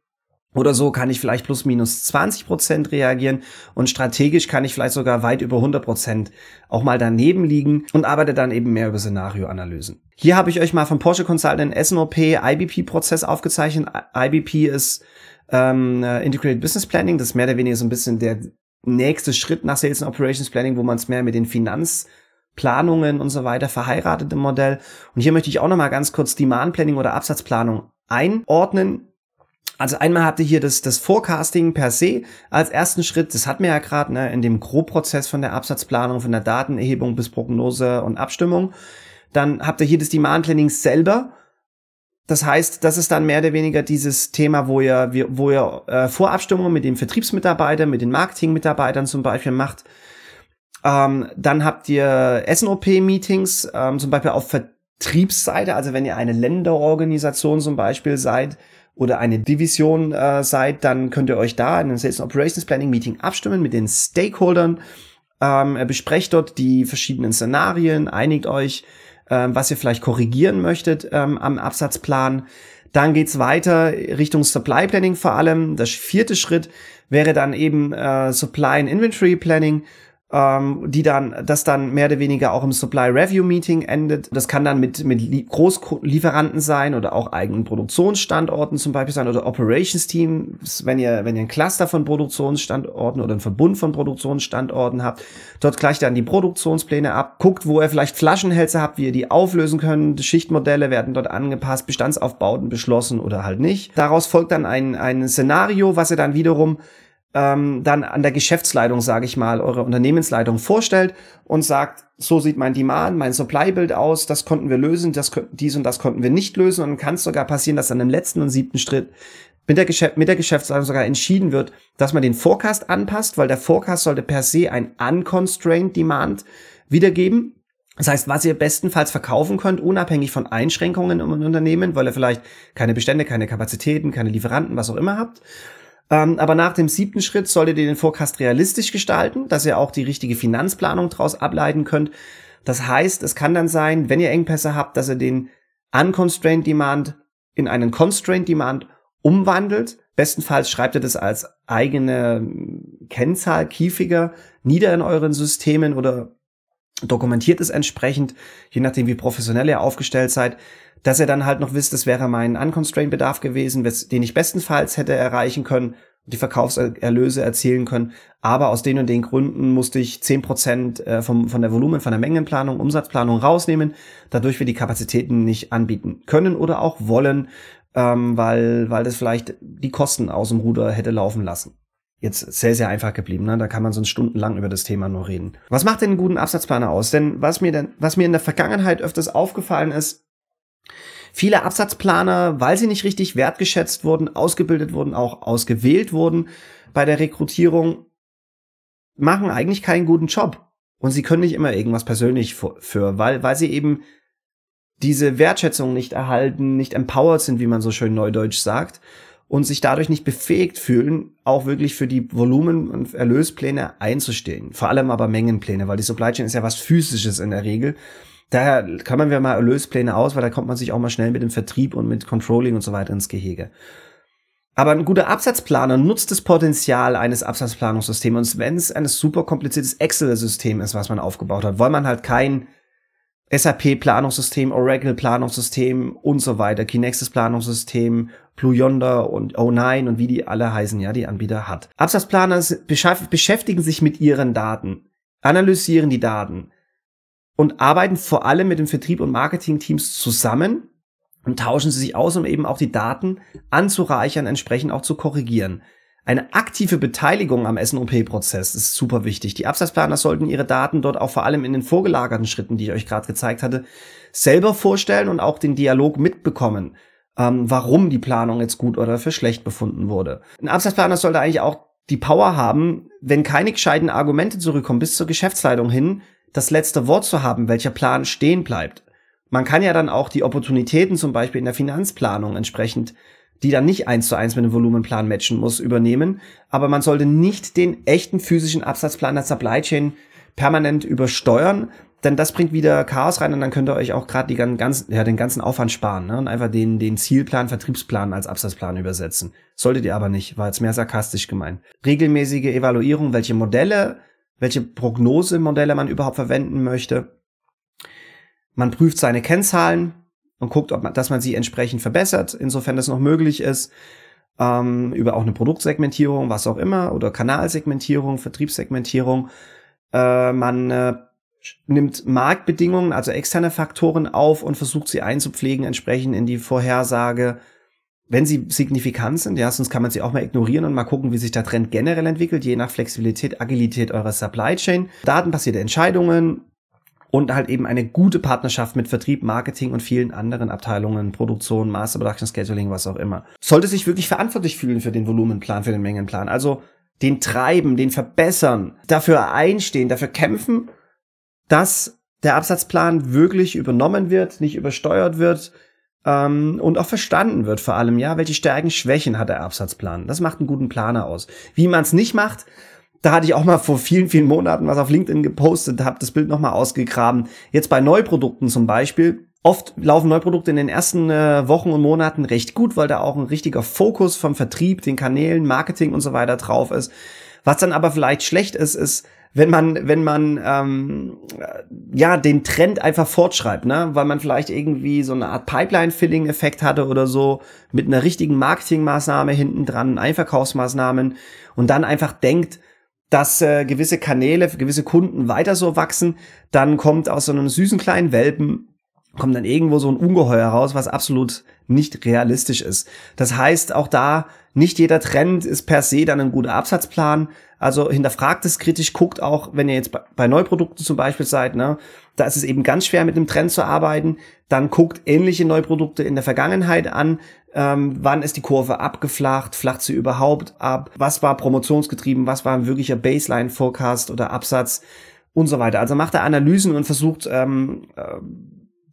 oder so kann ich vielleicht plus minus 20 Prozent reagieren und strategisch kann ich vielleicht sogar weit über 100 Prozent auch mal daneben liegen und arbeite dann eben mehr über Szenarioanalysen. Hier habe ich euch mal von Porsche Consultant SNOP IBP Prozess aufgezeichnet. IBP ist ähm, Integrated Business Planning, das ist mehr oder weniger so ein bisschen der nächste Schritt nach Sales and Operations Planning, wo man es mehr mit den Finanzplanungen und so weiter verheiratet im Modell. Und hier möchte ich auch noch mal ganz kurz Demand Planning oder Absatzplanung einordnen. Also einmal habt ihr hier das, das Forecasting per se als ersten Schritt. Das hatten wir ja gerade ne, in dem Grobprozess von der Absatzplanung, von der Datenerhebung bis Prognose und Abstimmung. Dann habt ihr hier das Demand Planning selber das heißt, das ist dann mehr oder weniger dieses Thema, wo ihr, wo ihr äh, Vorabstimmungen mit den Vertriebsmitarbeitern, mit den Marketingmitarbeitern zum Beispiel macht. Ähm, dann habt ihr SNOP-Meetings, ähm, zum Beispiel auf Vertriebsseite, also wenn ihr eine Länderorganisation zum Beispiel seid oder eine Division äh, seid, dann könnt ihr euch da in einem Sales Operations Planning Meeting abstimmen mit den Stakeholdern, ähm, besprecht dort die verschiedenen Szenarien, einigt euch, ähm, was ihr vielleicht korrigieren möchtet ähm, am Absatzplan. Dann geht's weiter Richtung Supply Planning vor allem. Der vierte Schritt wäre dann eben äh, Supply and Inventory Planning ähm, die dann, das dann mehr oder weniger auch im Supply Review Meeting endet. Das kann dann mit, mit Großlieferanten sein oder auch eigenen Produktionsstandorten zum Beispiel sein oder Operations Teams, wenn ihr, wenn ihr ein Cluster von Produktionsstandorten oder ein Verbund von Produktionsstandorten habt. Dort gleicht dann die Produktionspläne ab, guckt, wo ihr vielleicht Flaschenhälse habt, wie ihr die auflösen könnt. Schichtmodelle werden dort angepasst, Bestandsaufbauten beschlossen oder halt nicht. Daraus folgt dann ein, ein Szenario, was ihr dann wiederum ähm, dann an der Geschäftsleitung, sage ich mal, eure Unternehmensleitung vorstellt und sagt, so sieht mein Demand, mein Supply-Bild aus, das konnten wir lösen, das, dies und das konnten wir nicht lösen und kann es sogar passieren, dass dann im letzten und siebten Schritt mit der, Geschäft, mit der Geschäftsleitung sogar entschieden wird, dass man den Forecast anpasst, weil der Forecast sollte per se ein unconstrained Demand wiedergeben. Das heißt, was ihr bestenfalls verkaufen könnt, unabhängig von Einschränkungen im Unternehmen, weil ihr vielleicht keine Bestände, keine Kapazitäten, keine Lieferanten, was auch immer habt. Ähm, aber nach dem siebten Schritt solltet ihr den Forecast realistisch gestalten, dass ihr auch die richtige Finanzplanung daraus ableiten könnt. Das heißt, es kann dann sein, wenn ihr Engpässe habt, dass ihr den Unconstrained Demand in einen Constrained Demand umwandelt. Bestenfalls schreibt ihr das als eigene Kennzahl, Keyfigure, nieder in euren Systemen oder dokumentiert es entsprechend, je nachdem wie professionell ihr aufgestellt seid, dass ihr dann halt noch wisst, das wäre mein unconstrained Bedarf gewesen, den ich bestenfalls hätte erreichen können, die Verkaufserlöse erzielen können. Aber aus den und den Gründen musste ich zehn Prozent äh, vom, von der Volumen, von der Mengenplanung, Umsatzplanung rausnehmen, dadurch wir die Kapazitäten nicht anbieten können oder auch wollen, ähm, weil, weil das vielleicht die Kosten aus dem Ruder hätte laufen lassen jetzt sehr, sehr einfach geblieben. Ne? Da kann man sonst stundenlang über das Thema nur reden. Was macht denn einen guten Absatzplaner aus? Denn was mir denn, was mir in der Vergangenheit öfters aufgefallen ist, viele Absatzplaner, weil sie nicht richtig wertgeschätzt wurden, ausgebildet wurden, auch ausgewählt wurden bei der Rekrutierung, machen eigentlich keinen guten Job. Und sie können nicht immer irgendwas persönlich für, weil, weil sie eben diese Wertschätzung nicht erhalten, nicht empowered sind, wie man so schön neudeutsch sagt und sich dadurch nicht befähigt fühlen, auch wirklich für die Volumen- und Erlöspläne einzustehen. Vor allem aber Mengenpläne, weil die Supply Chain ist ja was Physisches in der Regel. Daher kann ja mal Erlöspläne aus, weil da kommt man sich auch mal schnell mit dem Vertrieb und mit Controlling und so weiter ins Gehege. Aber ein guter Absatzplaner nutzt das Potenzial eines Absatzplanungssystems. Und wenn es ein super kompliziertes Excel-System ist, was man aufgebaut hat, weil man halt kein SAP-Planungssystem, Oracle-Planungssystem und so weiter, Kinexis-Planungssystem, Blue Yonder und O9 und wie die alle heißen, ja, die Anbieter hat. Absatzplaner beschäftigen sich mit ihren Daten, analysieren die Daten und arbeiten vor allem mit dem Vertrieb und Marketing-Teams zusammen und tauschen sie sich aus, um eben auch die Daten anzureichern, entsprechend auch zu korrigieren. Eine aktive Beteiligung am SNOP-Prozess ist super wichtig. Die Absatzplaner sollten ihre Daten dort auch vor allem in den vorgelagerten Schritten, die ich euch gerade gezeigt hatte, selber vorstellen und auch den Dialog mitbekommen, ähm, warum die Planung jetzt gut oder für schlecht befunden wurde. Ein Absatzplaner sollte eigentlich auch die Power haben, wenn keine gescheiten Argumente zurückkommen, bis zur Geschäftsleitung hin, das letzte Wort zu haben, welcher Plan stehen bleibt. Man kann ja dann auch die Opportunitäten zum Beispiel in der Finanzplanung entsprechend, die dann nicht eins zu eins mit dem Volumenplan matchen muss, übernehmen. Aber man sollte nicht den echten physischen Absatzplan der Supply Chain permanent übersteuern, denn das bringt wieder Chaos rein und dann könnt ihr euch auch gerade ganzen, ja, den ganzen Aufwand sparen ne? und einfach den, den Zielplan, Vertriebsplan als Absatzplan übersetzen. Solltet ihr aber nicht, war jetzt mehr sarkastisch gemeint. Regelmäßige Evaluierung, welche Modelle, welche Prognosemodelle man überhaupt verwenden möchte man prüft seine Kennzahlen und guckt, ob man, dass man sie entsprechend verbessert, insofern das noch möglich ist. Ähm, über auch eine Produktsegmentierung, was auch immer, oder Kanalsegmentierung, Vertriebssegmentierung. Äh, man äh, nimmt Marktbedingungen, also externe Faktoren auf und versucht sie einzupflegen, entsprechend in die Vorhersage, wenn sie signifikant sind, ja, sonst kann man sie auch mal ignorieren und mal gucken, wie sich der Trend generell entwickelt, je nach Flexibilität, Agilität eurer Supply Chain. Datenbasierte Entscheidungen, und halt eben eine gute Partnerschaft mit Vertrieb, Marketing und vielen anderen Abteilungen, Produktion, Master Production Scheduling, was auch immer. Sollte sich wirklich verantwortlich fühlen für den Volumenplan, für den Mengenplan. Also den treiben, den verbessern, dafür einstehen, dafür kämpfen, dass der Absatzplan wirklich übernommen wird, nicht übersteuert wird ähm, und auch verstanden wird vor allem, ja, welche Stärken, Schwächen hat der Absatzplan. Das macht einen guten Planer aus. Wie man es nicht macht, da hatte ich auch mal vor vielen, vielen Monaten was auf LinkedIn gepostet, habe das Bild nochmal ausgegraben. Jetzt bei Neuprodukten zum Beispiel. Oft laufen Neuprodukte in den ersten äh, Wochen und Monaten recht gut, weil da auch ein richtiger Fokus vom Vertrieb, den Kanälen, Marketing und so weiter drauf ist. Was dann aber vielleicht schlecht ist, ist, wenn man, wenn man ähm, ja den Trend einfach fortschreibt, ne, weil man vielleicht irgendwie so eine Art Pipeline-Filling-Effekt hatte oder so mit einer richtigen Marketingmaßnahme hinten dran, Einverkaufsmaßnahmen und dann einfach denkt, dass äh, gewisse Kanäle, gewisse Kunden weiter so wachsen, dann kommt aus so einem süßen kleinen Welpen kommt dann irgendwo so ein Ungeheuer raus, was absolut nicht realistisch ist. Das heißt, auch da nicht jeder Trend ist per se dann ein guter Absatzplan. Also hinterfragt es kritisch, guckt auch, wenn ihr jetzt bei Neuprodukten zum Beispiel seid, ne, da ist es eben ganz schwer mit dem Trend zu arbeiten. Dann guckt ähnliche Neuprodukte in der Vergangenheit an. Ähm, wann ist die Kurve abgeflacht? Flacht sie überhaupt ab? Was war promotionsgetrieben? Was war ein wirklicher Baseline-Forecast oder Absatz? Und so weiter. Also macht er Analysen und versucht ähm, äh,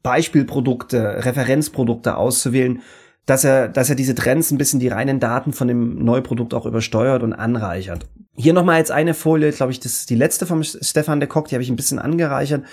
Beispielprodukte, Referenzprodukte auszuwählen, dass er, dass er diese Trends ein bisschen die reinen Daten von dem Neuprodukt auch übersteuert und anreichert. Hier nochmal jetzt eine Folie, glaube ich, das ist die letzte vom Stefan de Kock, die habe ich ein bisschen angereichert,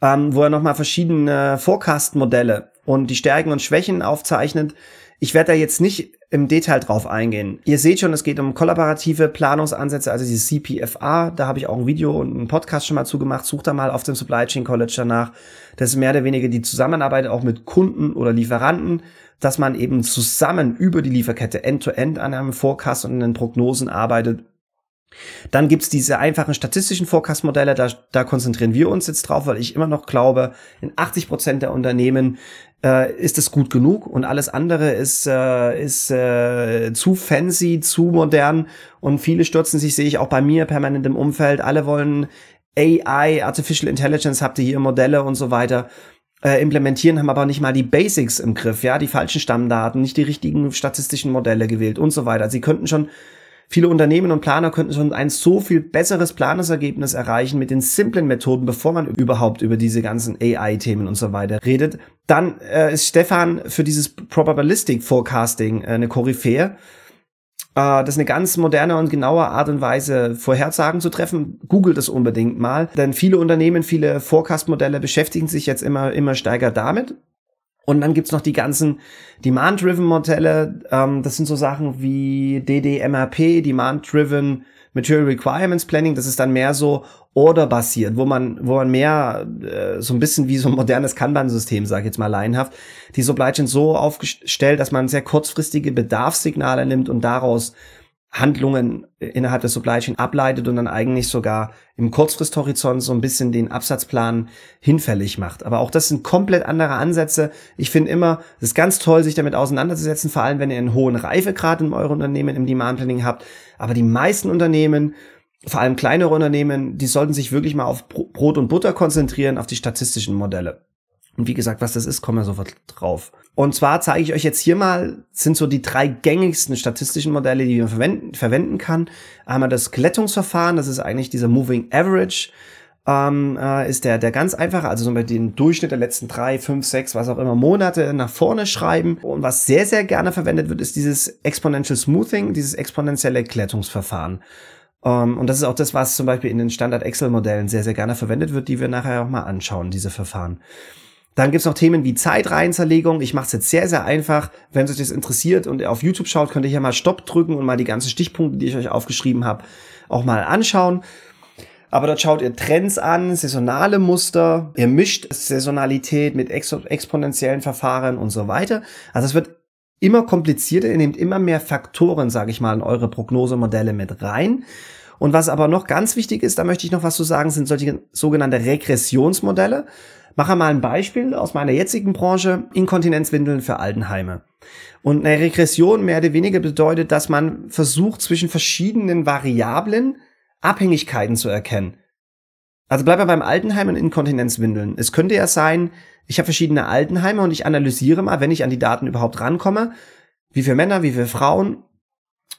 ähm, wo er nochmal verschiedene Forecast-Modelle und die Stärken und Schwächen aufzeichnet. Ich werde da jetzt nicht im Detail drauf eingehen. Ihr seht schon, es geht um kollaborative Planungsansätze, also dieses CPFA. Da habe ich auch ein Video und einen Podcast schon mal zugemacht. Sucht da mal auf dem Supply Chain College danach. Das ist mehr oder weniger die Zusammenarbeit auch mit Kunden oder Lieferanten, dass man eben zusammen über die Lieferkette end-to-end -End an einem Forecast und den Prognosen arbeitet dann gibt's diese einfachen statistischen Forecast-Modelle, da, da konzentrieren wir uns jetzt drauf, weil ich immer noch glaube, in 80 Prozent der Unternehmen äh, ist es gut genug und alles andere ist, äh, ist äh, zu fancy, zu modern und viele stürzen sich, sehe ich auch bei mir permanent im Umfeld, alle wollen AI, Artificial Intelligence, habt ihr hier Modelle und so weiter äh, implementieren, haben aber nicht mal die Basics im Griff, ja, die falschen Stammdaten, nicht die richtigen statistischen Modelle gewählt und so weiter. Sie könnten schon Viele Unternehmen und Planer könnten schon ein so viel besseres Planungsergebnis erreichen mit den simplen Methoden, bevor man überhaupt über diese ganzen AI-Themen und so weiter redet. Dann äh, ist Stefan für dieses Probabilistic Forecasting äh, eine Koryphäe. das ist eine ganz moderne und genaue Art und Weise, Vorhersagen zu treffen. Googelt es unbedingt mal, denn viele Unternehmen, viele Forecast-Modelle beschäftigen sich jetzt immer, immer stärker damit. Und dann gibt's noch die ganzen Demand-Driven-Modelle. Ähm, das sind so Sachen wie DDMRP, Demand-Driven Material Requirements Planning. Das ist dann mehr so orderbasiert, wo man, wo man mehr äh, so ein bisschen wie so ein modernes Kanban-System, sage ich jetzt mal laienhaft, die Supply Chain so aufgestellt, dass man sehr kurzfristige Bedarfssignale nimmt und daraus Handlungen innerhalb der Supply Chain ableitet und dann eigentlich sogar im Kurzfristhorizont so ein bisschen den Absatzplan hinfällig macht. Aber auch das sind komplett andere Ansätze. Ich finde immer, es ist ganz toll, sich damit auseinanderzusetzen, vor allem wenn ihr einen hohen Reifegrad in eurem Unternehmen im Demand Planning habt. Aber die meisten Unternehmen, vor allem kleinere Unternehmen, die sollten sich wirklich mal auf Brot und Butter konzentrieren, auf die statistischen Modelle. Und wie gesagt, was das ist, kommen wir sofort drauf. Und zwar zeige ich euch jetzt hier mal, sind so die drei gängigsten statistischen Modelle, die man verwenden, verwenden kann. Einmal das Glättungsverfahren, das ist eigentlich dieser Moving Average, ähm, äh, ist der, der ganz einfache, also so bei den Durchschnitt der letzten drei, fünf, sechs, was auch immer Monate nach vorne schreiben. Und was sehr, sehr gerne verwendet wird, ist dieses Exponential Smoothing, dieses exponentielle Glättungsverfahren. Um, ähm, und das ist auch das, was zum Beispiel in den Standard-Excel-Modellen sehr, sehr gerne verwendet wird, die wir nachher auch mal anschauen, diese Verfahren. Dann gibt's noch Themen wie Zeitreihenzerlegung. Ich mache es jetzt sehr, sehr einfach. Wenn euch das interessiert und ihr auf YouTube schaut, könnt ihr hier mal Stopp drücken und mal die ganzen Stichpunkte, die ich euch aufgeschrieben habe, auch mal anschauen. Aber dort schaut ihr Trends an, saisonale Muster, ihr mischt Saisonalität mit ex exponentiellen Verfahren und so weiter. Also es wird immer komplizierter, ihr nehmt immer mehr Faktoren, sage ich mal, in eure Prognosemodelle mit rein. Und was aber noch ganz wichtig ist, da möchte ich noch was zu sagen, sind solche sogenannte Regressionsmodelle. Mache mal ein Beispiel aus meiner jetzigen Branche, Inkontinenzwindeln für Altenheime. Und eine Regression mehr oder weniger bedeutet, dass man versucht, zwischen verschiedenen Variablen Abhängigkeiten zu erkennen. Also bleiben wir beim Altenheim und Inkontinenzwindeln. Es könnte ja sein, ich habe verschiedene Altenheime und ich analysiere mal, wenn ich an die Daten überhaupt rankomme, wie viele Männer, wie viele Frauen,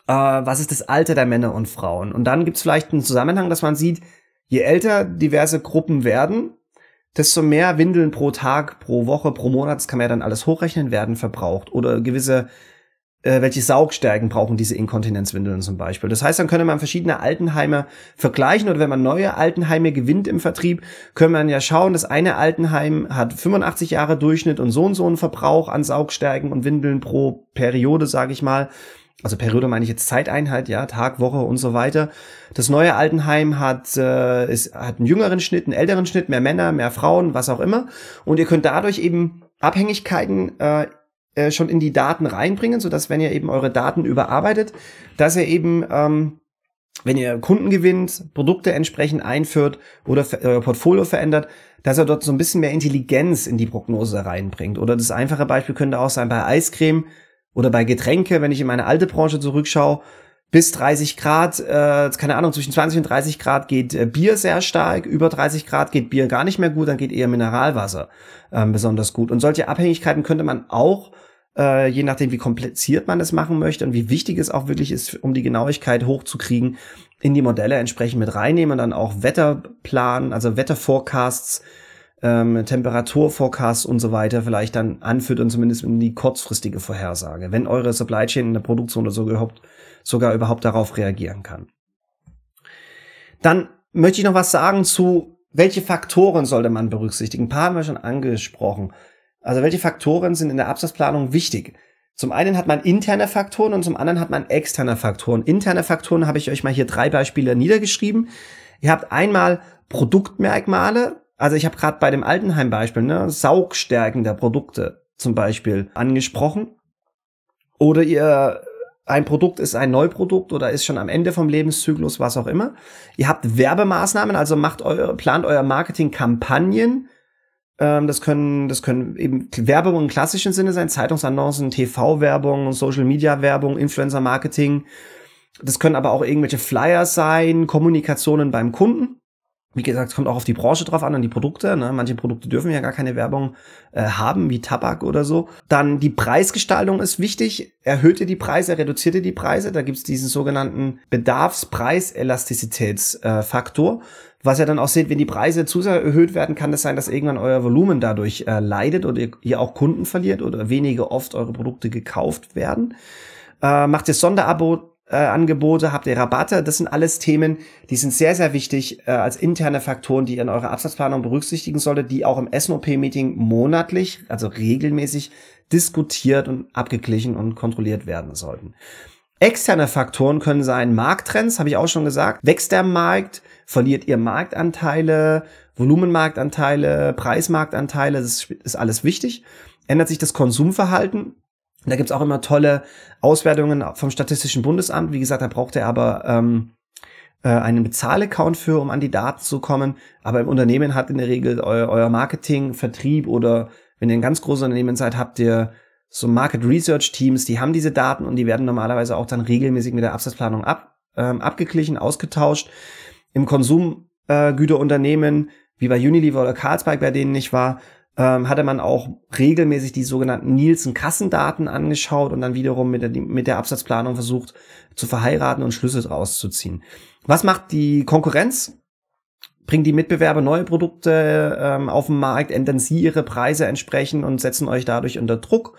äh, was ist das Alter der Männer und Frauen. Und dann gibt es vielleicht einen Zusammenhang, dass man sieht, je älter diverse Gruppen werden, desto mehr Windeln pro Tag, pro Woche, pro Monat, das kann man ja dann alles hochrechnen, werden verbraucht. Oder gewisse, äh, welche Saugstärken brauchen diese Inkontinenzwindeln zum Beispiel. Das heißt, dann könnte man verschiedene Altenheime vergleichen oder wenn man neue Altenheime gewinnt im Vertrieb, können man ja schauen, das eine Altenheim hat 85 Jahre Durchschnitt und so und so einen Verbrauch an Saugstärken und Windeln pro Periode, sage ich mal also Periode meine ich jetzt Zeiteinheit, ja, Tag, Woche und so weiter. Das neue Altenheim hat, äh, ist, hat einen jüngeren Schnitt, einen älteren Schnitt, mehr Männer, mehr Frauen, was auch immer. Und ihr könnt dadurch eben Abhängigkeiten äh, äh, schon in die Daten reinbringen, so dass wenn ihr eben eure Daten überarbeitet, dass ihr eben ähm, wenn ihr Kunden gewinnt, Produkte entsprechend einführt oder euer Portfolio verändert, dass er dort so ein bisschen mehr Intelligenz in die Prognose reinbringt. Oder das einfache Beispiel könnte auch sein bei Eiscreme oder bei Getränke, wenn ich in meine alte Branche zurückschaue, bis 30 Grad, äh, keine Ahnung, zwischen 20 und 30 Grad geht äh, Bier sehr stark, über 30 Grad geht Bier gar nicht mehr gut, dann geht eher Mineralwasser ähm, besonders gut. Und solche Abhängigkeiten könnte man auch, äh, je nachdem wie kompliziert man das machen möchte und wie wichtig es auch wirklich ist, um die Genauigkeit hochzukriegen, in die Modelle entsprechend mit reinnehmen und dann auch Wetterplan, also Wetterforecasts ähm, Temperaturforecast und so weiter vielleicht dann anführt und zumindest in die kurzfristige Vorhersage, wenn eure Supply Chain in der Produktion oder so überhaupt, sogar überhaupt darauf reagieren kann. Dann möchte ich noch was sagen zu, welche Faktoren sollte man berücksichtigen? Ein paar haben wir schon angesprochen. Also welche Faktoren sind in der Absatzplanung wichtig? Zum einen hat man interne Faktoren und zum anderen hat man externe Faktoren. Interne Faktoren habe ich euch mal hier drei Beispiele niedergeschrieben. Ihr habt einmal Produktmerkmale, also ich habe gerade bei dem Altenheim-Beispiel, ne, Saugstärken der Produkte zum Beispiel angesprochen. Oder ihr ein Produkt ist ein Neuprodukt oder ist schon am Ende vom Lebenszyklus, was auch immer. Ihr habt Werbemaßnahmen, also macht euer, plant euer Marketingkampagnen. Ähm, das können, das können eben Werbung im klassischen Sinne sein, Zeitungsannoncen, TV-Werbung, Social-Media-Werbung, Influencer-Marketing. Das können aber auch irgendwelche Flyers sein, Kommunikationen beim Kunden. Wie gesagt, es kommt auch auf die Branche drauf an, an die Produkte. Ne? Manche Produkte dürfen ja gar keine Werbung äh, haben, wie Tabak oder so. Dann die Preisgestaltung ist wichtig. Erhöht ihr die Preise, reduziert ihr die Preise. Da gibt's diesen sogenannten Bedarfspreis-Elastizitätsfaktor. Äh, was ihr dann auch seht, wenn die Preise zu sehr erhöht werden, kann es sein, dass irgendwann euer Volumen dadurch äh, leidet oder ihr, ihr, auch Kunden verliert oder weniger oft eure Produkte gekauft werden. Äh, macht ihr Sonderabo Angebote, habt ihr Rabatte? Das sind alles Themen, die sind sehr, sehr wichtig äh, als interne Faktoren, die ihr in eurer Absatzplanung berücksichtigen solltet, die auch im SNOP-Meeting monatlich, also regelmäßig diskutiert und abgeglichen und kontrolliert werden sollten. Externe Faktoren können sein Markttrends, habe ich auch schon gesagt. Wächst der Markt? Verliert ihr Marktanteile, Volumenmarktanteile, Preismarktanteile? Das ist alles wichtig. Ändert sich das Konsumverhalten? Da gibt's auch immer tolle Auswertungen vom Statistischen Bundesamt. Wie gesagt, da braucht er aber ähm, äh, einen Bezahlaccount für, um an die Daten zu kommen. Aber im Unternehmen hat in der Regel eu euer Marketing, Vertrieb oder wenn ihr ein ganz großes Unternehmen seid, habt ihr so Market Research Teams, die haben diese Daten und die werden normalerweise auch dann regelmäßig mit der Absatzplanung ab, ähm, abgeglichen, ausgetauscht. Im Konsumgüterunternehmen, äh, wie bei Unilever oder Carlsberg, bei denen ich war, ähm, hatte man auch regelmäßig die sogenannten Nielsen-Kassendaten angeschaut und dann wiederum mit der, mit der Absatzplanung versucht zu verheiraten und Schlüsse draus zu ziehen. Was macht die Konkurrenz? Bringen die Mitbewerber neue Produkte ähm, auf den Markt, ändern sie ihre Preise entsprechend und setzen euch dadurch unter Druck?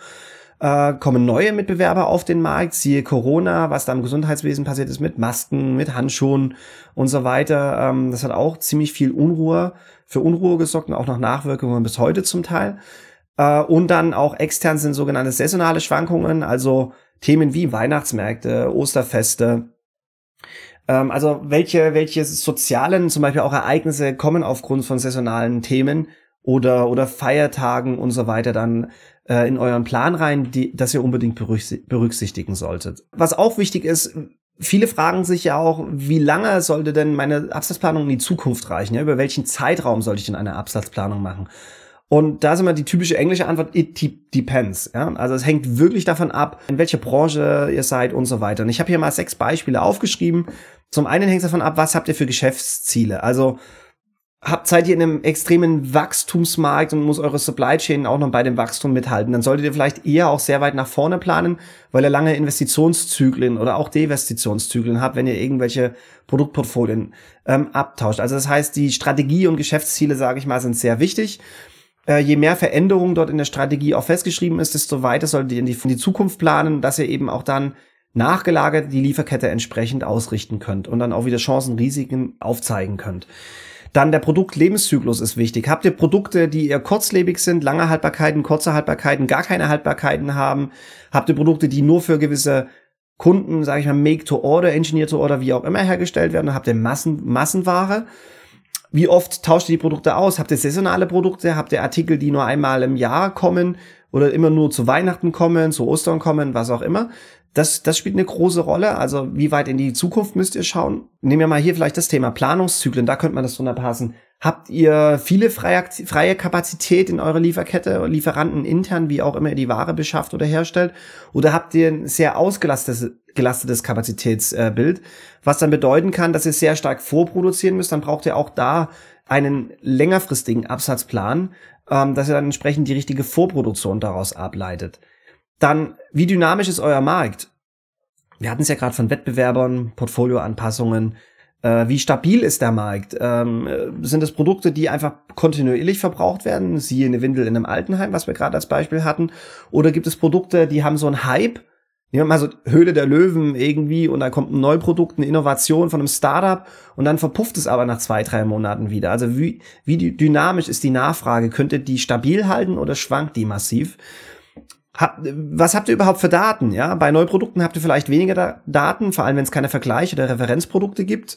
Äh, kommen neue Mitbewerber auf den Markt, siehe Corona, was da im Gesundheitswesen passiert ist mit Masken, mit Handschuhen und so weiter. Ähm, das hat auch ziemlich viel Unruhe für Unruhe gesorgt und auch noch Nachwirkungen bis heute zum Teil. Äh, und dann auch extern sind sogenannte saisonale Schwankungen, also Themen wie Weihnachtsmärkte, Osterfeste. Ähm, also welche, welche sozialen, zum Beispiel auch Ereignisse kommen aufgrund von saisonalen Themen oder, oder Feiertagen und so weiter dann äh, in euren Plan rein, die, das ihr unbedingt berücksichtigen solltet. Was auch wichtig ist, Viele fragen sich ja auch, wie lange sollte denn meine Absatzplanung in die Zukunft reichen? Ja, über welchen Zeitraum sollte ich denn eine Absatzplanung machen? Und da ist immer die typische englische Antwort, it depends. Ja? Also es hängt wirklich davon ab, in welcher Branche ihr seid und so weiter. Und ich habe hier mal sechs Beispiele aufgeschrieben. Zum einen hängt es davon ab, was habt ihr für Geschäftsziele? Also habt, seid ihr in einem extremen Wachstumsmarkt und muss eure Supply Chain auch noch bei dem Wachstum mithalten, dann solltet ihr vielleicht eher auch sehr weit nach vorne planen, weil ihr lange Investitionszyklen oder auch Deinvestitionszyklen habt, wenn ihr irgendwelche Produktportfolien ähm, abtauscht. Also das heißt, die Strategie und Geschäftsziele, sage ich mal, sind sehr wichtig. Äh, je mehr Veränderung dort in der Strategie auch festgeschrieben ist, desto weiter solltet ihr in die, in die Zukunft planen, dass ihr eben auch dann nachgelagert die Lieferkette entsprechend ausrichten könnt und dann auch wieder Chancen, Risiken aufzeigen könnt. Dann der Produktlebenszyklus ist wichtig. Habt ihr Produkte, die eher kurzlebig sind, lange Haltbarkeiten, kurze Haltbarkeiten, gar keine Haltbarkeiten haben? Habt ihr Produkte, die nur für gewisse Kunden, sage ich mal, make to order, engineer to order, wie auch immer hergestellt werden? Habt ihr Massen, Massenware. Wie oft tauscht ihr die Produkte aus? Habt ihr saisonale Produkte? Habt ihr Artikel, die nur einmal im Jahr kommen oder immer nur zu Weihnachten kommen, zu Ostern kommen, was auch immer? Das, das spielt eine große Rolle. Also wie weit in die Zukunft müsst ihr schauen? Nehmen wir mal hier vielleicht das Thema Planungszyklen. Da könnte man das drunter passen. Habt ihr viele freie, freie Kapazität in eurer Lieferkette, Lieferanten intern, wie auch immer ihr die Ware beschafft oder herstellt? Oder habt ihr ein sehr ausgelastetes gelastetes Kapazitätsbild, was dann bedeuten kann, dass ihr sehr stark vorproduzieren müsst. Dann braucht ihr auch da einen längerfristigen Absatzplan, ähm, dass ihr dann entsprechend die richtige Vorproduktion daraus ableitet. Dann, wie dynamisch ist euer Markt? Wir hatten es ja gerade von Wettbewerbern, Portfolioanpassungen. Äh, wie stabil ist der Markt? Ähm, sind es Produkte, die einfach kontinuierlich verbraucht werden? Siehe eine Windel in einem Altenheim, was wir gerade als Beispiel hatten. Oder gibt es Produkte, die haben so einen Hype? Nehmen wir mal so Höhle der Löwen irgendwie und da kommt ein Neuprodukt, eine Innovation von einem Startup und dann verpufft es aber nach zwei, drei Monaten wieder. Also wie, wie dynamisch ist die Nachfrage? Könnt ihr die stabil halten oder schwankt die massiv? Was habt ihr überhaupt für Daten? Ja, bei Neuprodukten habt ihr vielleicht weniger da Daten, vor allem wenn es keine Vergleich- oder Referenzprodukte gibt.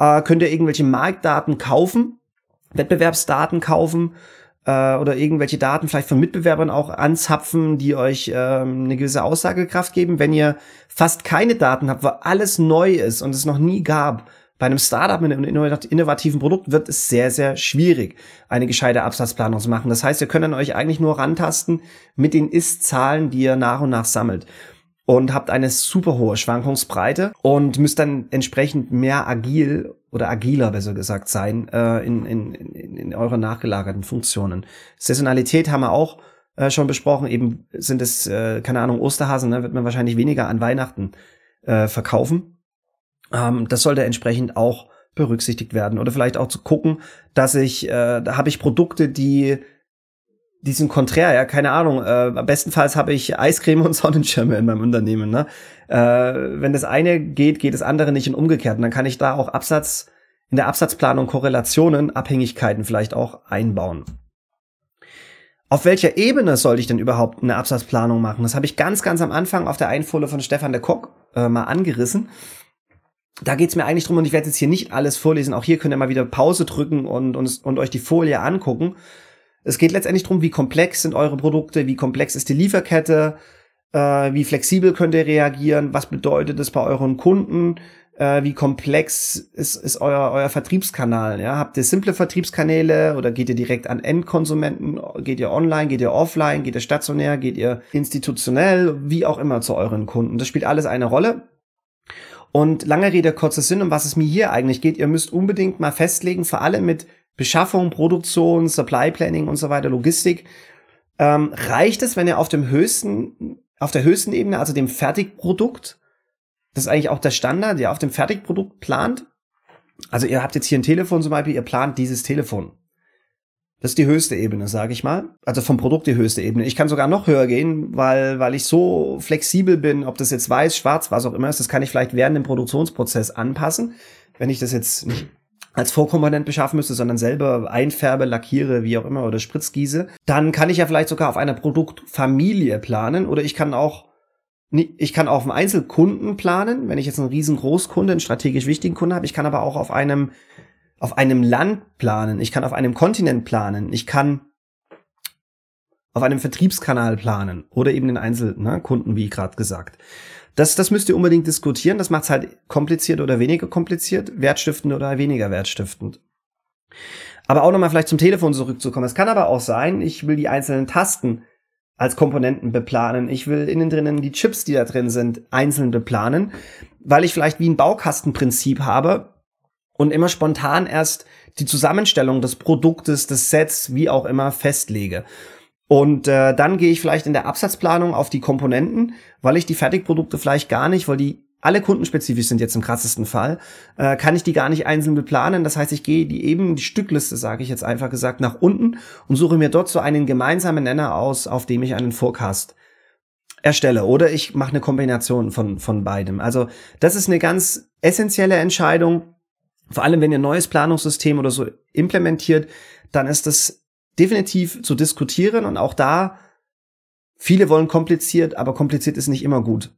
Äh, könnt ihr irgendwelche Marktdaten kaufen, Wettbewerbsdaten kaufen äh, oder irgendwelche Daten vielleicht von Mitbewerbern auch anzapfen, die euch ähm, eine gewisse Aussagekraft geben. Wenn ihr fast keine Daten habt, wo alles neu ist und es noch nie gab, bei einem Startup mit einem innovativen Produkt wird es sehr, sehr schwierig, eine gescheite Absatzplanung zu machen. Das heißt, ihr könnt an euch eigentlich nur rantasten mit den Ist-Zahlen, die ihr nach und nach sammelt. Und habt eine super hohe Schwankungsbreite und müsst dann entsprechend mehr agil oder agiler, besser gesagt, sein äh, in, in, in, euren nachgelagerten Funktionen. Saisonalität haben wir auch äh, schon besprochen. Eben sind es, äh, keine Ahnung, Osterhasen, ne, wird man wahrscheinlich weniger an Weihnachten äh, verkaufen ähm, das sollte entsprechend auch berücksichtigt werden. Oder vielleicht auch zu gucken, dass ich, äh, da habe ich Produkte, die die sind konträr, ja, keine Ahnung. Äh, bestenfalls habe ich Eiscreme und Sonnenschirme in meinem Unternehmen. Ne? Äh, wenn das eine geht, geht das andere nicht und umgekehrt. Und dann kann ich da auch Absatz, in der Absatzplanung Korrelationen, Abhängigkeiten vielleicht auch einbauen. Auf welcher Ebene sollte ich denn überhaupt eine Absatzplanung machen? Das habe ich ganz, ganz am Anfang auf der Einfohle von Stefan de Kock äh, mal angerissen. Da geht's mir eigentlich drum, und ich werde jetzt hier nicht alles vorlesen. Auch hier könnt ihr mal wieder Pause drücken und, und, und euch die Folie angucken. Es geht letztendlich drum, wie komplex sind eure Produkte, wie komplex ist die Lieferkette, äh, wie flexibel könnt ihr reagieren, was bedeutet es bei euren Kunden, äh, wie komplex ist, ist euer, euer Vertriebskanal. Ja? Habt ihr simple Vertriebskanäle oder geht ihr direkt an Endkonsumenten? Geht ihr online, geht ihr offline, geht ihr stationär, geht ihr institutionell, wie auch immer zu euren Kunden? Das spielt alles eine Rolle. Und lange Rede, kurzer Sinn, um was es mir hier eigentlich geht. Ihr müsst unbedingt mal festlegen, vor allem mit Beschaffung, Produktion, Supply Planning und so weiter, Logistik, ähm, reicht es, wenn ihr auf dem höchsten, auf der höchsten Ebene, also dem Fertigprodukt, das ist eigentlich auch der Standard, ja, auf dem Fertigprodukt plant. Also ihr habt jetzt hier ein Telefon zum Beispiel, ihr plant dieses Telefon. Das ist die höchste Ebene, sage ich mal. Also vom Produkt die höchste Ebene. Ich kann sogar noch höher gehen, weil, weil ich so flexibel bin, ob das jetzt weiß, schwarz, was auch immer ist, das kann ich vielleicht während dem Produktionsprozess anpassen. Wenn ich das jetzt nicht als Vorkomponent beschaffen müsste, sondern selber einfärbe, lackiere, wie auch immer, oder spritzgieße, dann kann ich ja vielleicht sogar auf einer Produktfamilie planen oder ich kann auch ich kann auf einen Einzelkunden planen, wenn ich jetzt einen riesen Großkunde, einen strategisch wichtigen Kunden habe. Ich kann aber auch auf einem, auf einem Land planen. Ich kann auf einem Kontinent planen. Ich kann auf einem Vertriebskanal planen oder eben den Einzelkunden, ne, wie gerade gesagt. Das, das müsst ihr unbedingt diskutieren. Das macht es halt kompliziert oder weniger kompliziert, wertstiftend oder weniger wertstiftend. Aber auch nochmal vielleicht zum Telefon zurückzukommen. Es kann aber auch sein, ich will die einzelnen Tasten als Komponenten beplanen. Ich will innen drinnen die Chips, die da drin sind, einzeln beplanen, weil ich vielleicht wie ein Baukastenprinzip habe und immer spontan erst die Zusammenstellung des Produktes, des Sets, wie auch immer, festlege. Und äh, dann gehe ich vielleicht in der Absatzplanung auf die Komponenten, weil ich die Fertigprodukte vielleicht gar nicht, weil die alle kundenspezifisch sind jetzt im krassesten Fall, äh, kann ich die gar nicht einzeln beplanen. Das heißt, ich gehe die eben die Stückliste, sage ich jetzt einfach gesagt, nach unten und suche mir dort so einen gemeinsamen Nenner aus, auf dem ich einen Forecast erstelle. Oder ich mache eine Kombination von, von beidem. Also das ist eine ganz essentielle Entscheidung. Vor allem, wenn ihr ein neues Planungssystem oder so implementiert, dann ist das definitiv zu diskutieren und auch da, viele wollen kompliziert, aber kompliziert ist nicht immer gut.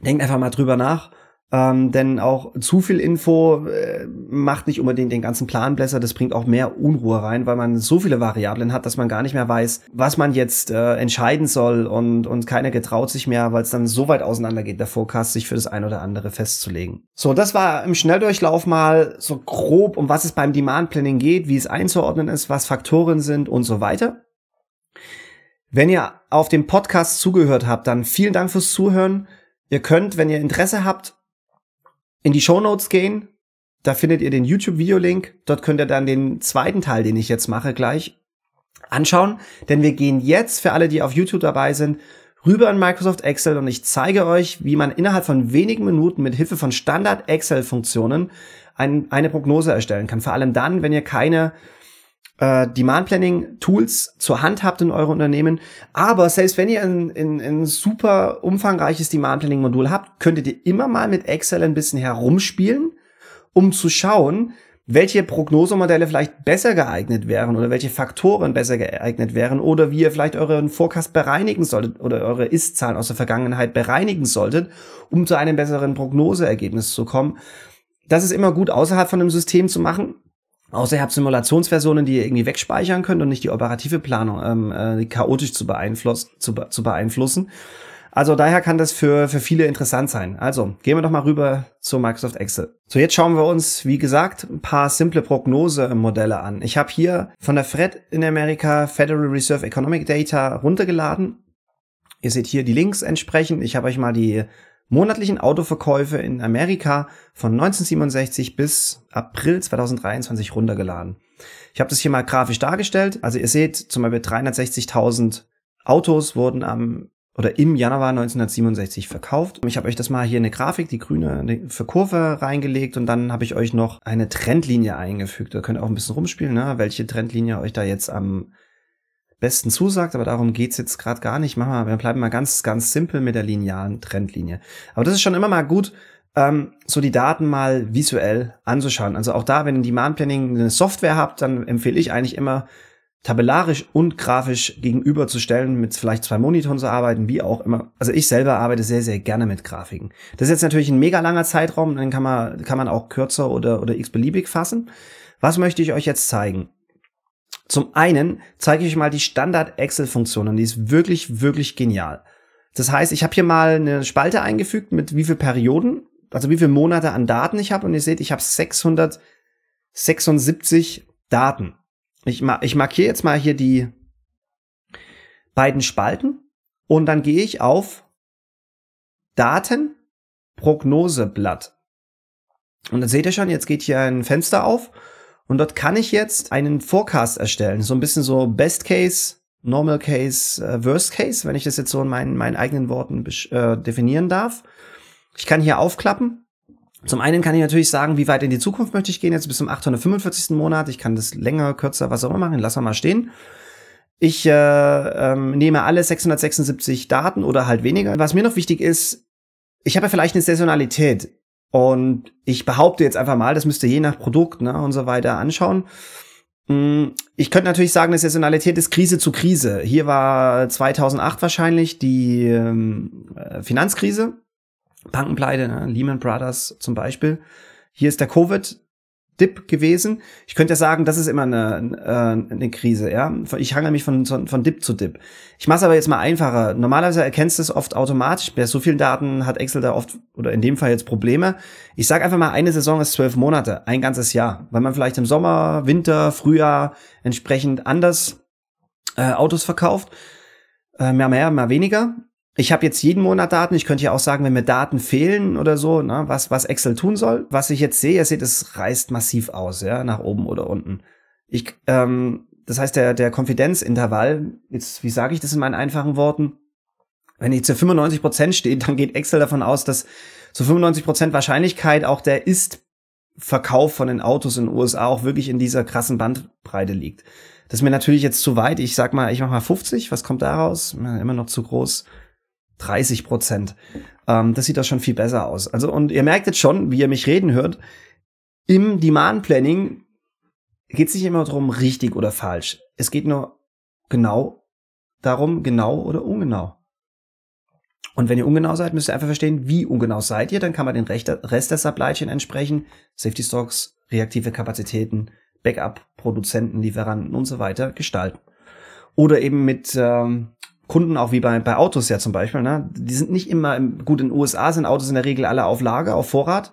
Denkt einfach mal drüber nach. Ähm, denn auch zu viel Info äh, macht nicht unbedingt den ganzen Plan besser. Das bringt auch mehr Unruhe rein, weil man so viele Variablen hat, dass man gar nicht mehr weiß, was man jetzt äh, entscheiden soll und, und keiner getraut sich mehr, weil es dann so weit auseinander geht, der Forecast, sich für das ein oder andere festzulegen. So, das war im Schnelldurchlauf mal so grob, um was es beim Demand Planning geht, wie es einzuordnen ist, was Faktoren sind und so weiter. Wenn ihr auf dem Podcast zugehört habt, dann vielen Dank fürs Zuhören. Ihr könnt, wenn ihr Interesse habt, in die Show Notes gehen. Da findet ihr den YouTube-Video-Link. Dort könnt ihr dann den zweiten Teil, den ich jetzt mache, gleich anschauen. Denn wir gehen jetzt, für alle, die auf YouTube dabei sind, rüber in Microsoft Excel und ich zeige euch, wie man innerhalb von wenigen Minuten mit Hilfe von Standard Excel-Funktionen ein, eine Prognose erstellen kann. Vor allem dann, wenn ihr keine äh, Demand Planning Tools zur Hand habt in eurem Unternehmen. Aber selbst wenn ihr ein, ein, ein super umfangreiches Demand Planning Modul habt, könntet ihr immer mal mit Excel ein bisschen herumspielen, um zu schauen, welche Prognosemodelle vielleicht besser geeignet wären oder welche Faktoren besser geeignet wären oder wie ihr vielleicht euren Forecast bereinigen solltet oder eure Ist-Zahlen aus der Vergangenheit bereinigen solltet, um zu einem besseren Prognoseergebnis zu kommen. Das ist immer gut außerhalb von einem System zu machen, Außer ihr habt Simulationsversionen, die ihr irgendwie wegspeichern könnt und nicht die operative Planung ähm, äh, chaotisch zu, beeinfluss zu, zu beeinflussen. Also daher kann das für, für viele interessant sein. Also gehen wir doch mal rüber zu Microsoft Excel. So, jetzt schauen wir uns, wie gesagt, ein paar simple Prognosemodelle an. Ich habe hier von der Fed in Amerika Federal Reserve Economic Data runtergeladen. Ihr seht hier die Links entsprechend. Ich habe euch mal die monatlichen Autoverkäufe in Amerika von 1967 bis April 2023 runtergeladen. Ich habe das hier mal grafisch dargestellt. Also ihr seht zum Beispiel 360.000 Autos wurden am oder im Januar 1967 verkauft. Ich habe euch das mal hier eine Grafik, die grüne für Kurve reingelegt und dann habe ich euch noch eine Trendlinie eingefügt. Da könnt ihr auch ein bisschen rumspielen, ne? welche Trendlinie euch da jetzt am besten zusagt, aber darum geht's jetzt gerade gar nicht. Machen wir, wir bleiben mal ganz, ganz simpel mit der linearen Trendlinie. Aber das ist schon immer mal gut, ähm, so die Daten mal visuell anzuschauen. Also auch da, wenn ihr Demand Planning eine Software habt, dann empfehle ich eigentlich immer, tabellarisch und grafisch gegenüberzustellen, mit vielleicht zwei Monitoren zu arbeiten, wie auch immer. Also ich selber arbeite sehr, sehr gerne mit Grafiken. Das ist jetzt natürlich ein mega langer Zeitraum, dann kann man, kann man auch kürzer oder, oder x-beliebig fassen. Was möchte ich euch jetzt zeigen? Zum einen zeige ich euch mal die Standard-Excel-Funktion und die ist wirklich, wirklich genial. Das heißt, ich habe hier mal eine Spalte eingefügt mit wie viel Perioden, also wie viele Monate an Daten ich habe und ihr seht, ich habe 676 Daten. Ich, ma ich markiere jetzt mal hier die beiden Spalten und dann gehe ich auf Daten Prognoseblatt. Und dann seht ihr schon, jetzt geht hier ein Fenster auf und dort kann ich jetzt einen Forecast erstellen. So ein bisschen so Best Case, Normal Case, äh, Worst Case, wenn ich das jetzt so in meinen, meinen eigenen Worten äh, definieren darf. Ich kann hier aufklappen zum einen kann ich natürlich sagen, wie weit in die Zukunft möchte ich gehen, jetzt bis zum 845. Monat. Ich kann das länger, kürzer, was auch immer machen. Lassen wir mal stehen. Ich äh, ähm, nehme alle 676 Daten oder halt weniger. Was mir noch wichtig ist, ich habe ja vielleicht eine Saisonalität. Und ich behaupte jetzt einfach mal, das müsst ihr je nach Produkt ne, und so weiter anschauen. Mm, ich könnte natürlich sagen, eine Saisonalität ist Krise zu Krise. Hier war 2008 wahrscheinlich die ähm, äh, Finanzkrise. Bankenpleite, ne? Lehman Brothers zum Beispiel. Hier ist der Covid Dip gewesen. Ich könnte ja sagen, das ist immer eine, äh, eine Krise, ja. Ich hange mich von, von Dip zu Dip. Ich mache es aber jetzt mal einfacher. Normalerweise erkennst du es oft automatisch. Bei so vielen Daten hat Excel da oft, oder in dem Fall jetzt Probleme. Ich sage einfach mal, eine Saison ist zwölf Monate, ein ganzes Jahr. Weil man vielleicht im Sommer, Winter, Frühjahr entsprechend anders äh, Autos verkauft. Äh, mehr, mehr, mehr weniger ich habe jetzt jeden Monat Daten. Ich könnte ja auch sagen, wenn mir Daten fehlen oder so, ne, was, was Excel tun soll. Was ich jetzt sehe, ihr seht, es reißt massiv aus, ja, nach oben oder unten. Ich, ähm, das heißt, der, der Konfidenzintervall, jetzt, wie sage ich das in meinen einfachen Worten? Wenn jetzt zu 95 Prozent steht, dann geht Excel davon aus, dass zu 95 Prozent Wahrscheinlichkeit auch der Ist-Verkauf von den Autos in den USA auch wirklich in dieser krassen Bandbreite liegt. Das ist mir natürlich jetzt zu weit. Ich sag mal, ich mach mal 50. Was kommt daraus? Immer noch zu groß. 30 Prozent. Ähm, das sieht doch schon viel besser aus. Also, und ihr merkt jetzt schon, wie ihr mich reden hört, im Demand Planning geht es nicht immer darum, richtig oder falsch. Es geht nur genau darum, genau oder ungenau. Und wenn ihr ungenau seid, müsst ihr einfach verstehen, wie ungenau seid ihr. Dann kann man den Rest der Supply Chain entsprechen. Safety Stocks, reaktive Kapazitäten, Backup, Produzenten, Lieferanten und so weiter gestalten. Oder eben mit ähm, Kunden auch wie bei, bei Autos ja zum Beispiel, ne? Die sind nicht immer, im, gut, in den USA sind Autos in der Regel alle auf Lager, auf Vorrat.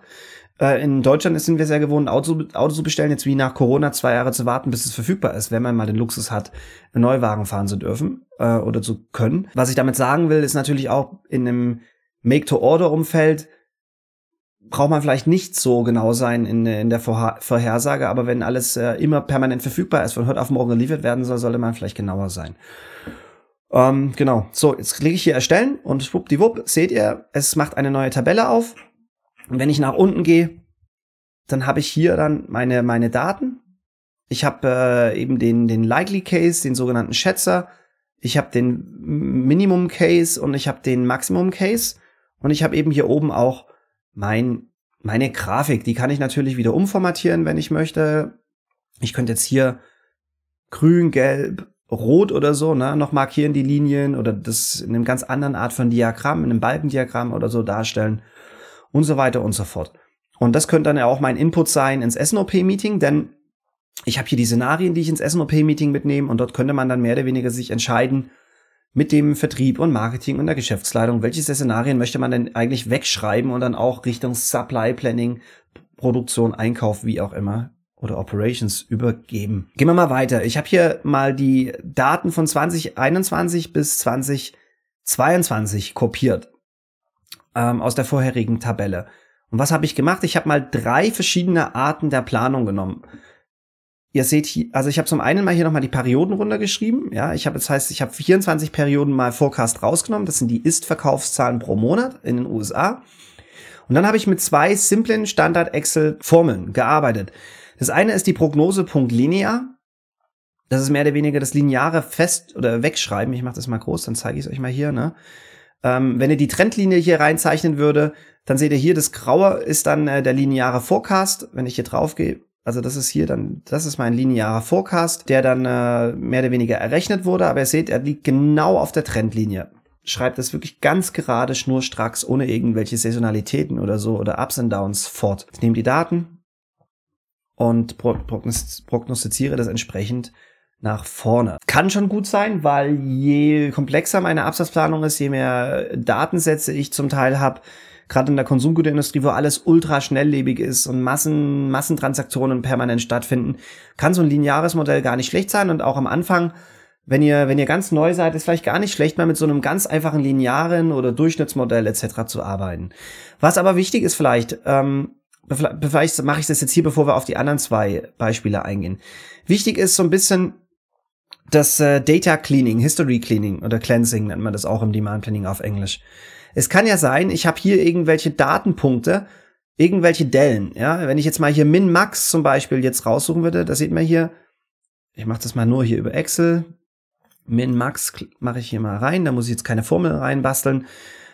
Äh, in Deutschland sind wir sehr gewohnt, Auto, Auto zu bestellen, jetzt wie nach Corona zwei Jahre zu warten, bis es verfügbar ist, wenn man mal den Luxus hat, Neuwagen fahren zu dürfen äh, oder zu können. Was ich damit sagen will, ist natürlich auch in einem Make-to-Order-Umfeld braucht man vielleicht nicht so genau sein in, in der Vorhersage, aber wenn alles äh, immer permanent verfügbar ist, von heute auf morgen geliefert werden soll, sollte man vielleicht genauer sein. Ähm, genau. So, jetzt klicke ich hier erstellen und schwuppdiwupp seht ihr, es macht eine neue Tabelle auf. Und wenn ich nach unten gehe, dann habe ich hier dann meine, meine Daten. Ich habe äh, eben den, den Likely Case, den sogenannten Schätzer. Ich habe den Minimum Case und ich habe den Maximum Case. Und ich habe eben hier oben auch mein, meine Grafik. Die kann ich natürlich wieder umformatieren, wenn ich möchte. Ich könnte jetzt hier grün, gelb, rot oder so, ne, noch markieren die Linien oder das in einem ganz anderen Art von Diagramm, in einem Balkendiagramm oder so darstellen und so weiter und so fort. Und das könnte dann ja auch mein Input sein ins SNOP-Meeting, denn ich habe hier die Szenarien, die ich ins SNOP-Meeting mitnehme und dort könnte man dann mehr oder weniger sich entscheiden mit dem Vertrieb und Marketing und der Geschäftsleitung, welches der Szenarien möchte man denn eigentlich wegschreiben und dann auch Richtung Supply Planning, Produktion, Einkauf, wie auch immer oder Operations übergeben. Gehen wir mal weiter. Ich habe hier mal die Daten von 2021 bis 2022 kopiert ähm, aus der vorherigen Tabelle. Und was habe ich gemacht? Ich habe mal drei verschiedene Arten der Planung genommen. Ihr seht hier, also ich habe zum einen mal hier nochmal die Perioden runtergeschrieben. Ja, ich habe, das heißt, ich habe 24 Perioden mal Forecast rausgenommen. Das sind die Ist-Verkaufszahlen pro Monat in den USA. Und dann habe ich mit zwei simplen Standard-Excel-Formeln gearbeitet. Das eine ist die Prognose Punkt linear. Das ist mehr oder weniger das lineare Fest- oder Wegschreiben. Ich mache das mal groß, dann zeige ich es euch mal hier. Ne? Ähm, wenn ihr die Trendlinie hier reinzeichnen würde, dann seht ihr hier, das Graue ist dann äh, der lineare Forecast. Wenn ich hier drauf gehe, also das ist hier dann, das ist mein linearer Forecast, der dann äh, mehr oder weniger errechnet wurde, aber ihr seht, er liegt genau auf der Trendlinie. Schreibt das wirklich ganz gerade, schnurstracks, ohne irgendwelche Saisonalitäten oder so oder Ups und Downs fort. Ich nehme die Daten und prognostiziere das entsprechend nach vorne. Kann schon gut sein, weil je komplexer meine Absatzplanung ist, je mehr Datensätze ich zum Teil habe, gerade in der Konsumgüterindustrie, wo alles ultra schnelllebig ist und Massen, Massentransaktionen permanent stattfinden, kann so ein lineares Modell gar nicht schlecht sein und auch am Anfang wenn ihr, wenn ihr ganz neu seid, ist vielleicht gar nicht schlecht, mal mit so einem ganz einfachen linearen oder Durchschnittsmodell etc. zu arbeiten. Was aber wichtig ist vielleicht, ähm, vielleicht mache ich das jetzt hier, bevor wir auf die anderen zwei Beispiele eingehen. Wichtig ist so ein bisschen das äh, Data Cleaning, History Cleaning oder Cleansing nennt man das auch im Demand Planning auf Englisch. Es kann ja sein, ich habe hier irgendwelche Datenpunkte, irgendwelche Dellen. Ja, wenn ich jetzt mal hier Min Max zum Beispiel jetzt raussuchen würde, da sieht man hier, ich mache das mal nur hier über Excel. Min Max mache ich hier mal rein, da muss ich jetzt keine Formel reinbasteln.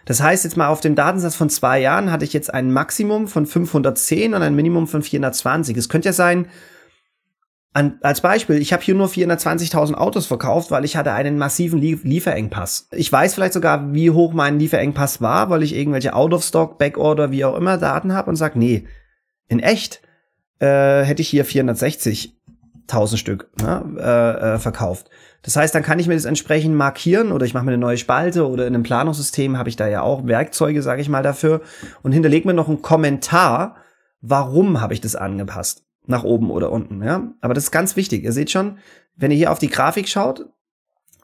Das heißt jetzt mal auf dem Datensatz von zwei Jahren hatte ich jetzt ein Maximum von 510 und ein Minimum von 420. Es könnte ja sein, an, als Beispiel, ich habe hier nur 420.000 Autos verkauft, weil ich hatte einen massiven Lie Lieferengpass. Ich weiß vielleicht sogar, wie hoch mein Lieferengpass war, weil ich irgendwelche Out-of-Stock, Backorder, wie auch immer Daten habe und sage, nee, in echt äh, hätte ich hier 460.000 Stück ne, äh, äh, verkauft. Das heißt, dann kann ich mir das entsprechend markieren oder ich mache mir eine neue Spalte oder in einem Planungssystem habe ich da ja auch Werkzeuge, sage ich mal, dafür und hinterlege mir noch einen Kommentar, warum habe ich das angepasst nach oben oder unten, ja. Aber das ist ganz wichtig. Ihr seht schon, wenn ihr hier auf die Grafik schaut,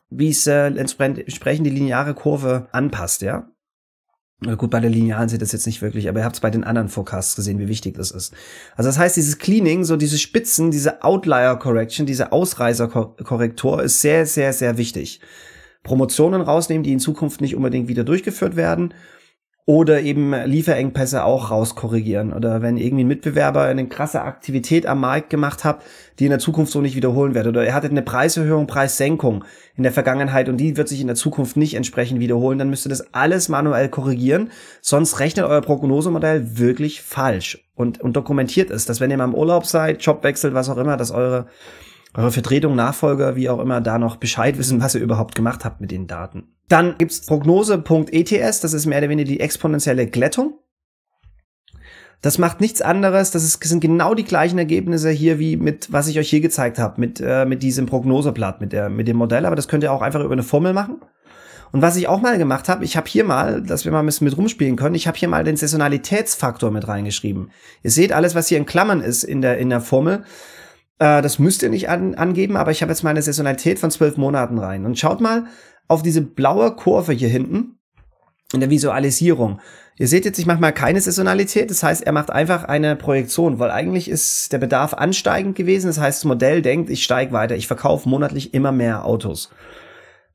wie es äh, entsprechend die lineare Kurve anpasst, ja. Gut, bei der Linearen seht ihr das jetzt nicht wirklich, aber ihr habt es bei den anderen Forecasts gesehen, wie wichtig das ist. Also das heißt, dieses Cleaning, so diese Spitzen, diese Outlier Correction, diese Ausreißerkorrektur ist sehr, sehr, sehr wichtig. Promotionen rausnehmen, die in Zukunft nicht unbedingt wieder durchgeführt werden oder eben Lieferengpässe auch rauskorrigieren. Oder wenn irgendwie ein Mitbewerber eine krasse Aktivität am Markt gemacht hat, die in der Zukunft so nicht wiederholen wird. Oder er hatte eine Preiserhöhung, Preissenkung in der Vergangenheit und die wird sich in der Zukunft nicht entsprechend wiederholen, dann müsst ihr das alles manuell korrigieren, sonst rechnet euer Prognosemodell wirklich falsch und, und dokumentiert es, dass wenn ihr mal im Urlaub seid, Job wechselt, was auch immer, dass eure eure Vertretung, Nachfolger, wie auch immer, da noch Bescheid wissen, was ihr überhaupt gemacht habt mit den Daten. Dann gibt's Prognose.ets, das ist mehr oder weniger die exponentielle Glättung. Das macht nichts anderes, das, ist, das sind genau die gleichen Ergebnisse hier wie mit, was ich euch hier gezeigt habe, mit, äh, mit diesem Prognoseblatt, mit, der, mit dem Modell, aber das könnt ihr auch einfach über eine Formel machen. Und was ich auch mal gemacht habe, ich habe hier mal, dass wir mal ein bisschen mit rumspielen können, ich habe hier mal den Saisonalitätsfaktor mit reingeschrieben. Ihr seht alles, was hier in Klammern ist in der, in der Formel. Äh, das müsst ihr nicht an, angeben, aber ich habe jetzt meine Saisonalität von zwölf Monaten rein. Und schaut mal auf diese blaue Kurve hier hinten in der Visualisierung. Ihr seht jetzt, ich mache mal keine Saisonalität, das heißt, er macht einfach eine Projektion, weil eigentlich ist der Bedarf ansteigend gewesen. Das heißt, das Modell denkt, ich steige weiter, ich verkaufe monatlich immer mehr Autos.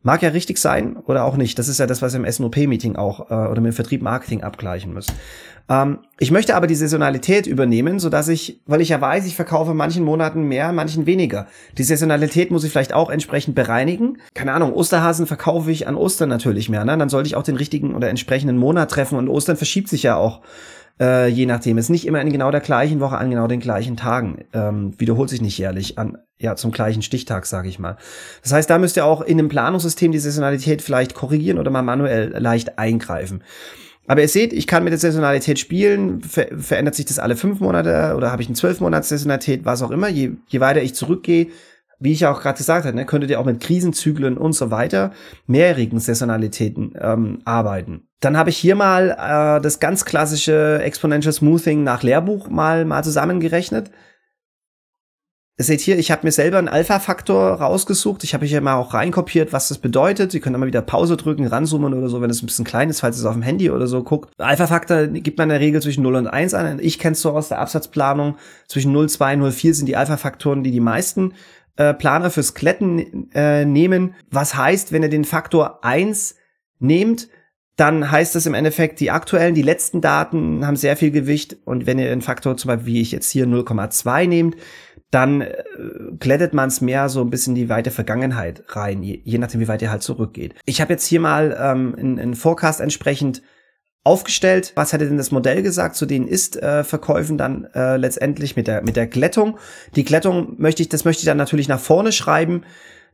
Mag ja richtig sein oder auch nicht. Das ist ja das, was ihr im SNOP-Meeting auch äh, oder mit dem Vertrieb Marketing abgleichen müsst. Ähm, ich möchte aber die Saisonalität übernehmen, so dass ich, weil ich ja weiß, ich verkaufe manchen Monaten mehr, manchen weniger. Die Saisonalität muss ich vielleicht auch entsprechend bereinigen. Keine Ahnung, Osterhasen verkaufe ich an Ostern natürlich mehr. Ne? Dann sollte ich auch den richtigen oder entsprechenden Monat treffen und Ostern verschiebt sich ja auch äh, je nachdem. Ist nicht immer in genau der gleichen Woche an genau den gleichen Tagen. Ähm, wiederholt sich nicht jährlich an, ja, zum gleichen Stichtag, sage ich mal. Das heißt, da müsst ihr auch in einem Planungssystem die Saisonalität vielleicht korrigieren oder mal manuell leicht eingreifen. Aber ihr seht, ich kann mit der Saisonalität spielen. Ver verändert sich das alle fünf Monate oder habe ich eine zwölf Monats Saisonalität, was auch immer. Je, je weiter ich zurückgehe, wie ich auch gerade gesagt habe, ne, könntet ihr auch mit Krisenzyklen und so weiter, mehrjährigen Saisonalitäten ähm, arbeiten. Dann habe ich hier mal äh, das ganz klassische Exponential Smoothing nach Lehrbuch mal, mal zusammengerechnet. Ihr seht hier, ich habe mir selber einen Alpha-Faktor rausgesucht. Ich habe hier mal auch reinkopiert, was das bedeutet. Sie können immer wieder Pause drücken, ranzoomen oder so, wenn es ein bisschen klein ist, falls es auf dem Handy oder so guckt. Alpha-Faktor gibt man in der Regel zwischen 0 und 1 an. Ich kenne es so aus der Absatzplanung. Zwischen 0, 2 0, 4 sind die Alpha-Faktoren, die die meisten äh, Planer fürs Kletten äh, nehmen. Was heißt, wenn ihr den Faktor 1 nehmt, dann heißt das im Endeffekt, die aktuellen, die letzten Daten haben sehr viel Gewicht. Und wenn ihr den Faktor zum Beispiel, wie ich jetzt hier 0,2 nehmt, dann äh, glättet man es mehr so ein bisschen die weite Vergangenheit rein, je, je nachdem, wie weit ihr halt zurückgeht. Ich habe jetzt hier mal ähm, einen Forecast entsprechend aufgestellt. Was hätte denn das Modell gesagt zu den Ist-Verkäufen dann äh, letztendlich mit der mit der Glättung? Die Glättung möchte ich, das möchte ich dann natürlich nach vorne schreiben.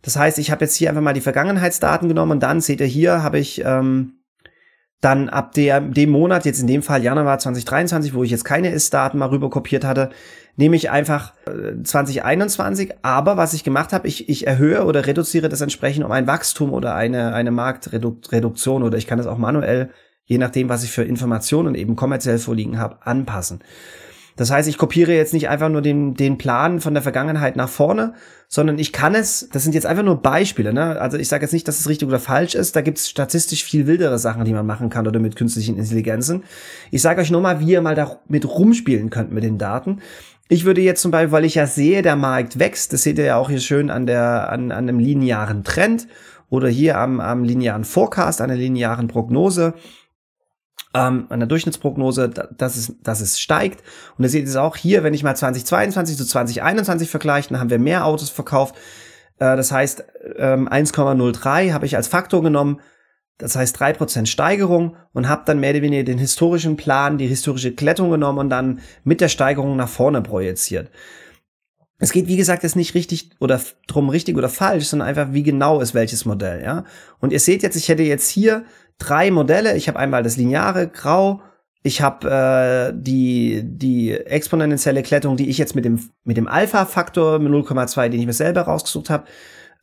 Das heißt, ich habe jetzt hier einfach mal die Vergangenheitsdaten genommen und dann seht ihr hier habe ich ähm, dann ab der, dem Monat, jetzt in dem Fall Januar 2023, wo ich jetzt keine Ist-Daten mal rüber kopiert hatte, nehme ich einfach äh, 2021. Aber was ich gemacht habe, ich, ich erhöhe oder reduziere das entsprechend um ein Wachstum oder eine, eine Marktreduktion oder ich kann das auch manuell, je nachdem, was ich für Informationen eben kommerziell vorliegen habe, anpassen. Das heißt, ich kopiere jetzt nicht einfach nur den, den Plan von der Vergangenheit nach vorne, sondern ich kann es, das sind jetzt einfach nur Beispiele, ne? Also ich sage jetzt nicht, dass es richtig oder falsch ist, da gibt es statistisch viel wildere Sachen, die man machen kann oder mit künstlichen Intelligenzen. Ich sage euch nur mal, wie ihr mal damit rumspielen könnt mit den Daten. Ich würde jetzt zum Beispiel, weil ich ja sehe, der Markt wächst, das seht ihr ja auch hier schön an der, an, an einem linearen Trend oder hier am, am linearen Forecast, an der linearen Prognose ähm, an der Durchschnittsprognose, dass es, dass es steigt. Und ihr seht es auch hier, wenn ich mal 2022 zu 2021 vergleiche, dann haben wir mehr Autos verkauft. Äh, das heißt, ähm, 1,03 habe ich als Faktor genommen. Das heißt 3% Steigerung und habe dann mehr oder weniger den historischen Plan, die historische Klettung genommen und dann mit der Steigerung nach vorne projiziert. Es geht, wie gesagt, jetzt nicht richtig oder drum richtig oder falsch, sondern einfach, wie genau ist welches Modell, ja. Und ihr seht jetzt, ich hätte jetzt hier drei Modelle. Ich habe einmal das lineare Grau, ich habe äh, die die exponentielle Klettung, die ich jetzt mit dem mit dem Alpha-Faktor mit 0,2, den ich mir selber rausgesucht habe,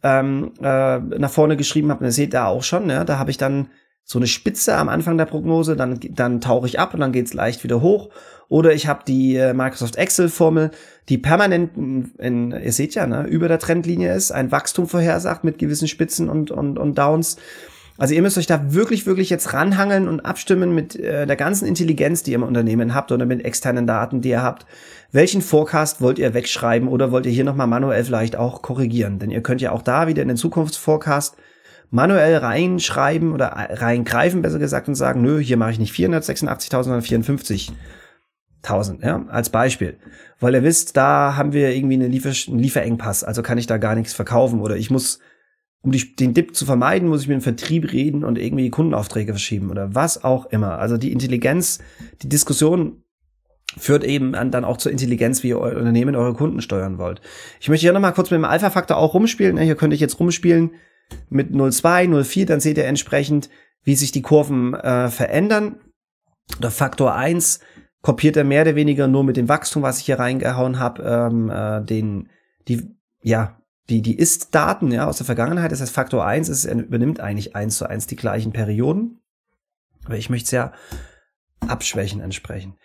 ähm, äh, nach vorne geschrieben habe. Und ihr seht da auch schon, ja, da habe ich dann so eine Spitze am Anfang der Prognose, dann dann tauche ich ab und dann geht's leicht wieder hoch. Oder ich habe die äh, Microsoft Excel Formel, die permanent, in, ihr seht ja, ne, über der Trendlinie ist, ein Wachstum vorhersagt mit gewissen Spitzen und und, und Downs. Also ihr müsst euch da wirklich, wirklich jetzt ranhangeln und abstimmen mit äh, der ganzen Intelligenz, die ihr im Unternehmen habt oder mit externen Daten, die ihr habt. Welchen Forecast wollt ihr wegschreiben oder wollt ihr hier nochmal manuell vielleicht auch korrigieren? Denn ihr könnt ja auch da wieder in den Zukunftsforecast manuell reinschreiben oder reingreifen, besser gesagt, und sagen, nö, hier mache ich nicht 486.000, sondern 54.000, ja, als Beispiel. Weil ihr wisst, da haben wir irgendwie einen, Liefer einen Lieferengpass, also kann ich da gar nichts verkaufen oder ich muss um die, den Dip zu vermeiden, muss ich mit dem Vertrieb reden und irgendwie Kundenaufträge verschieben oder was auch immer. Also die Intelligenz, die Diskussion führt eben dann auch zur Intelligenz, wie ihr euer Unternehmen, eure Kunden steuern wollt. Ich möchte hier nochmal kurz mit dem Alpha-Faktor auch rumspielen. Hier könnte ich jetzt rumspielen mit 0,2, 0,4, dann seht ihr entsprechend, wie sich die Kurven äh, verändern. Oder Faktor 1 kopiert er mehr oder weniger nur mit dem Wachstum, was ich hier reingehauen habe, ähm, äh, den, die, ja, die, die Ist-Daten ja, aus der Vergangenheit, das heißt Faktor 1, es übernimmt eigentlich eins zu eins die gleichen Perioden. Aber ich möchte es ja abschwächen entsprechend.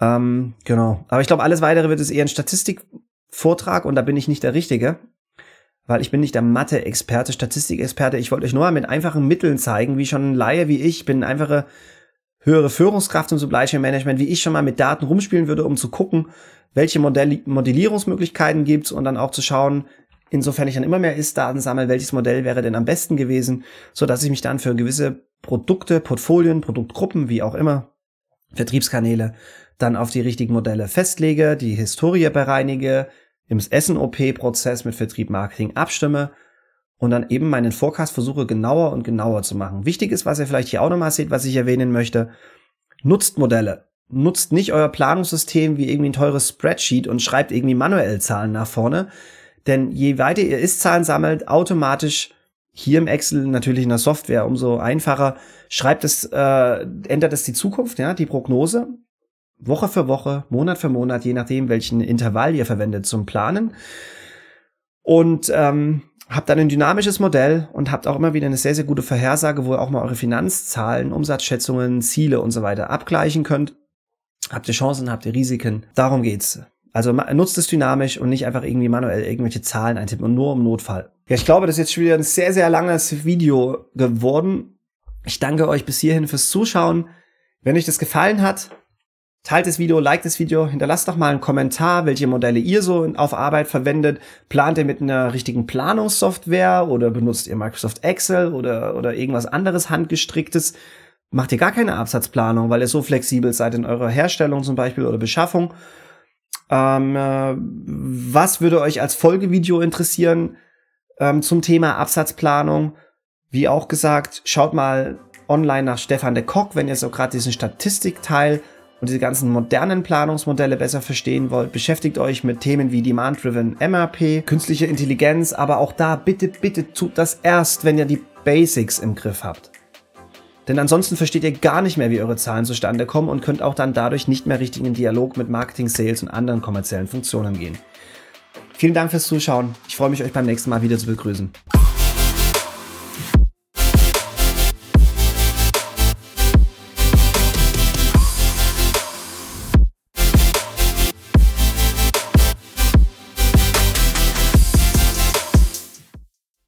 Ähm, genau. Aber ich glaube, alles weitere wird es eher ein Statistikvortrag und da bin ich nicht der Richtige. Weil ich bin nicht der Mathe-Experte, Statistikexperte. Ich wollte euch nur mal mit einfachen Mitteln zeigen, wie schon ein Laie wie ich, bin einfache höhere Führungskraft im Supply Chain Management, wie ich schon mal mit Daten rumspielen würde, um zu gucken, welche Modell Modellierungsmöglichkeiten gibt's und dann auch zu schauen, insofern ich dann immer mehr Ist-Daten sammle, welches Modell wäre denn am besten gewesen, so dass ich mich dann für gewisse Produkte, Portfolien, Produktgruppen, wie auch immer, Vertriebskanäle, dann auf die richtigen Modelle festlege, die Historie bereinige, im SNOP-Prozess mit Vertrieb Marketing abstimme und dann eben meinen Forecast versuche genauer und genauer zu machen. Wichtig ist, was ihr vielleicht hier auch nochmal seht, was ich erwähnen möchte, nutzt Modelle. Nutzt nicht euer Planungssystem wie irgendwie ein teures Spreadsheet und schreibt irgendwie manuell Zahlen nach vorne, denn je weiter ihr Ist-Zahlen sammelt, automatisch hier im Excel natürlich in der Software umso einfacher, schreibt es, äh, ändert es die Zukunft, ja, die Prognose, Woche für Woche, Monat für Monat, je nachdem, welchen Intervall ihr verwendet zum Planen. Und ähm, habt dann ein dynamisches Modell und habt auch immer wieder eine sehr, sehr gute Vorhersage, wo ihr auch mal eure Finanzzahlen, Umsatzschätzungen, Ziele und so weiter abgleichen könnt. Habt ihr Chancen, habt ihr Risiken? Darum geht's. Also nutzt es dynamisch und nicht einfach irgendwie manuell irgendwelche Zahlen eintippen und nur im Notfall. Ja, ich glaube, das ist jetzt schon wieder ein sehr, sehr langes Video geworden. Ich danke euch bis hierhin fürs Zuschauen. Wenn euch das gefallen hat, teilt das Video, liked das Video, hinterlasst doch mal einen Kommentar, welche Modelle ihr so auf Arbeit verwendet. Plant ihr mit einer richtigen Planungssoftware oder benutzt ihr Microsoft Excel oder, oder irgendwas anderes handgestricktes? Macht ihr gar keine Absatzplanung, weil ihr so flexibel seid in eurer Herstellung zum Beispiel oder Beschaffung? Ähm, äh, was würde euch als Folgevideo interessieren ähm, zum Thema Absatzplanung? Wie auch gesagt, schaut mal online nach Stefan de Kock, wenn ihr so gerade diesen Statistikteil und diese ganzen modernen Planungsmodelle besser verstehen wollt. Beschäftigt euch mit Themen wie Demand-Driven MRP, künstliche Intelligenz, aber auch da bitte, bitte tut das erst, wenn ihr die Basics im Griff habt. Denn ansonsten versteht ihr gar nicht mehr, wie eure Zahlen zustande kommen und könnt auch dann dadurch nicht mehr richtig in Dialog mit Marketing, Sales und anderen kommerziellen Funktionen gehen. Vielen Dank fürs Zuschauen. Ich freue mich, euch beim nächsten Mal wieder zu begrüßen.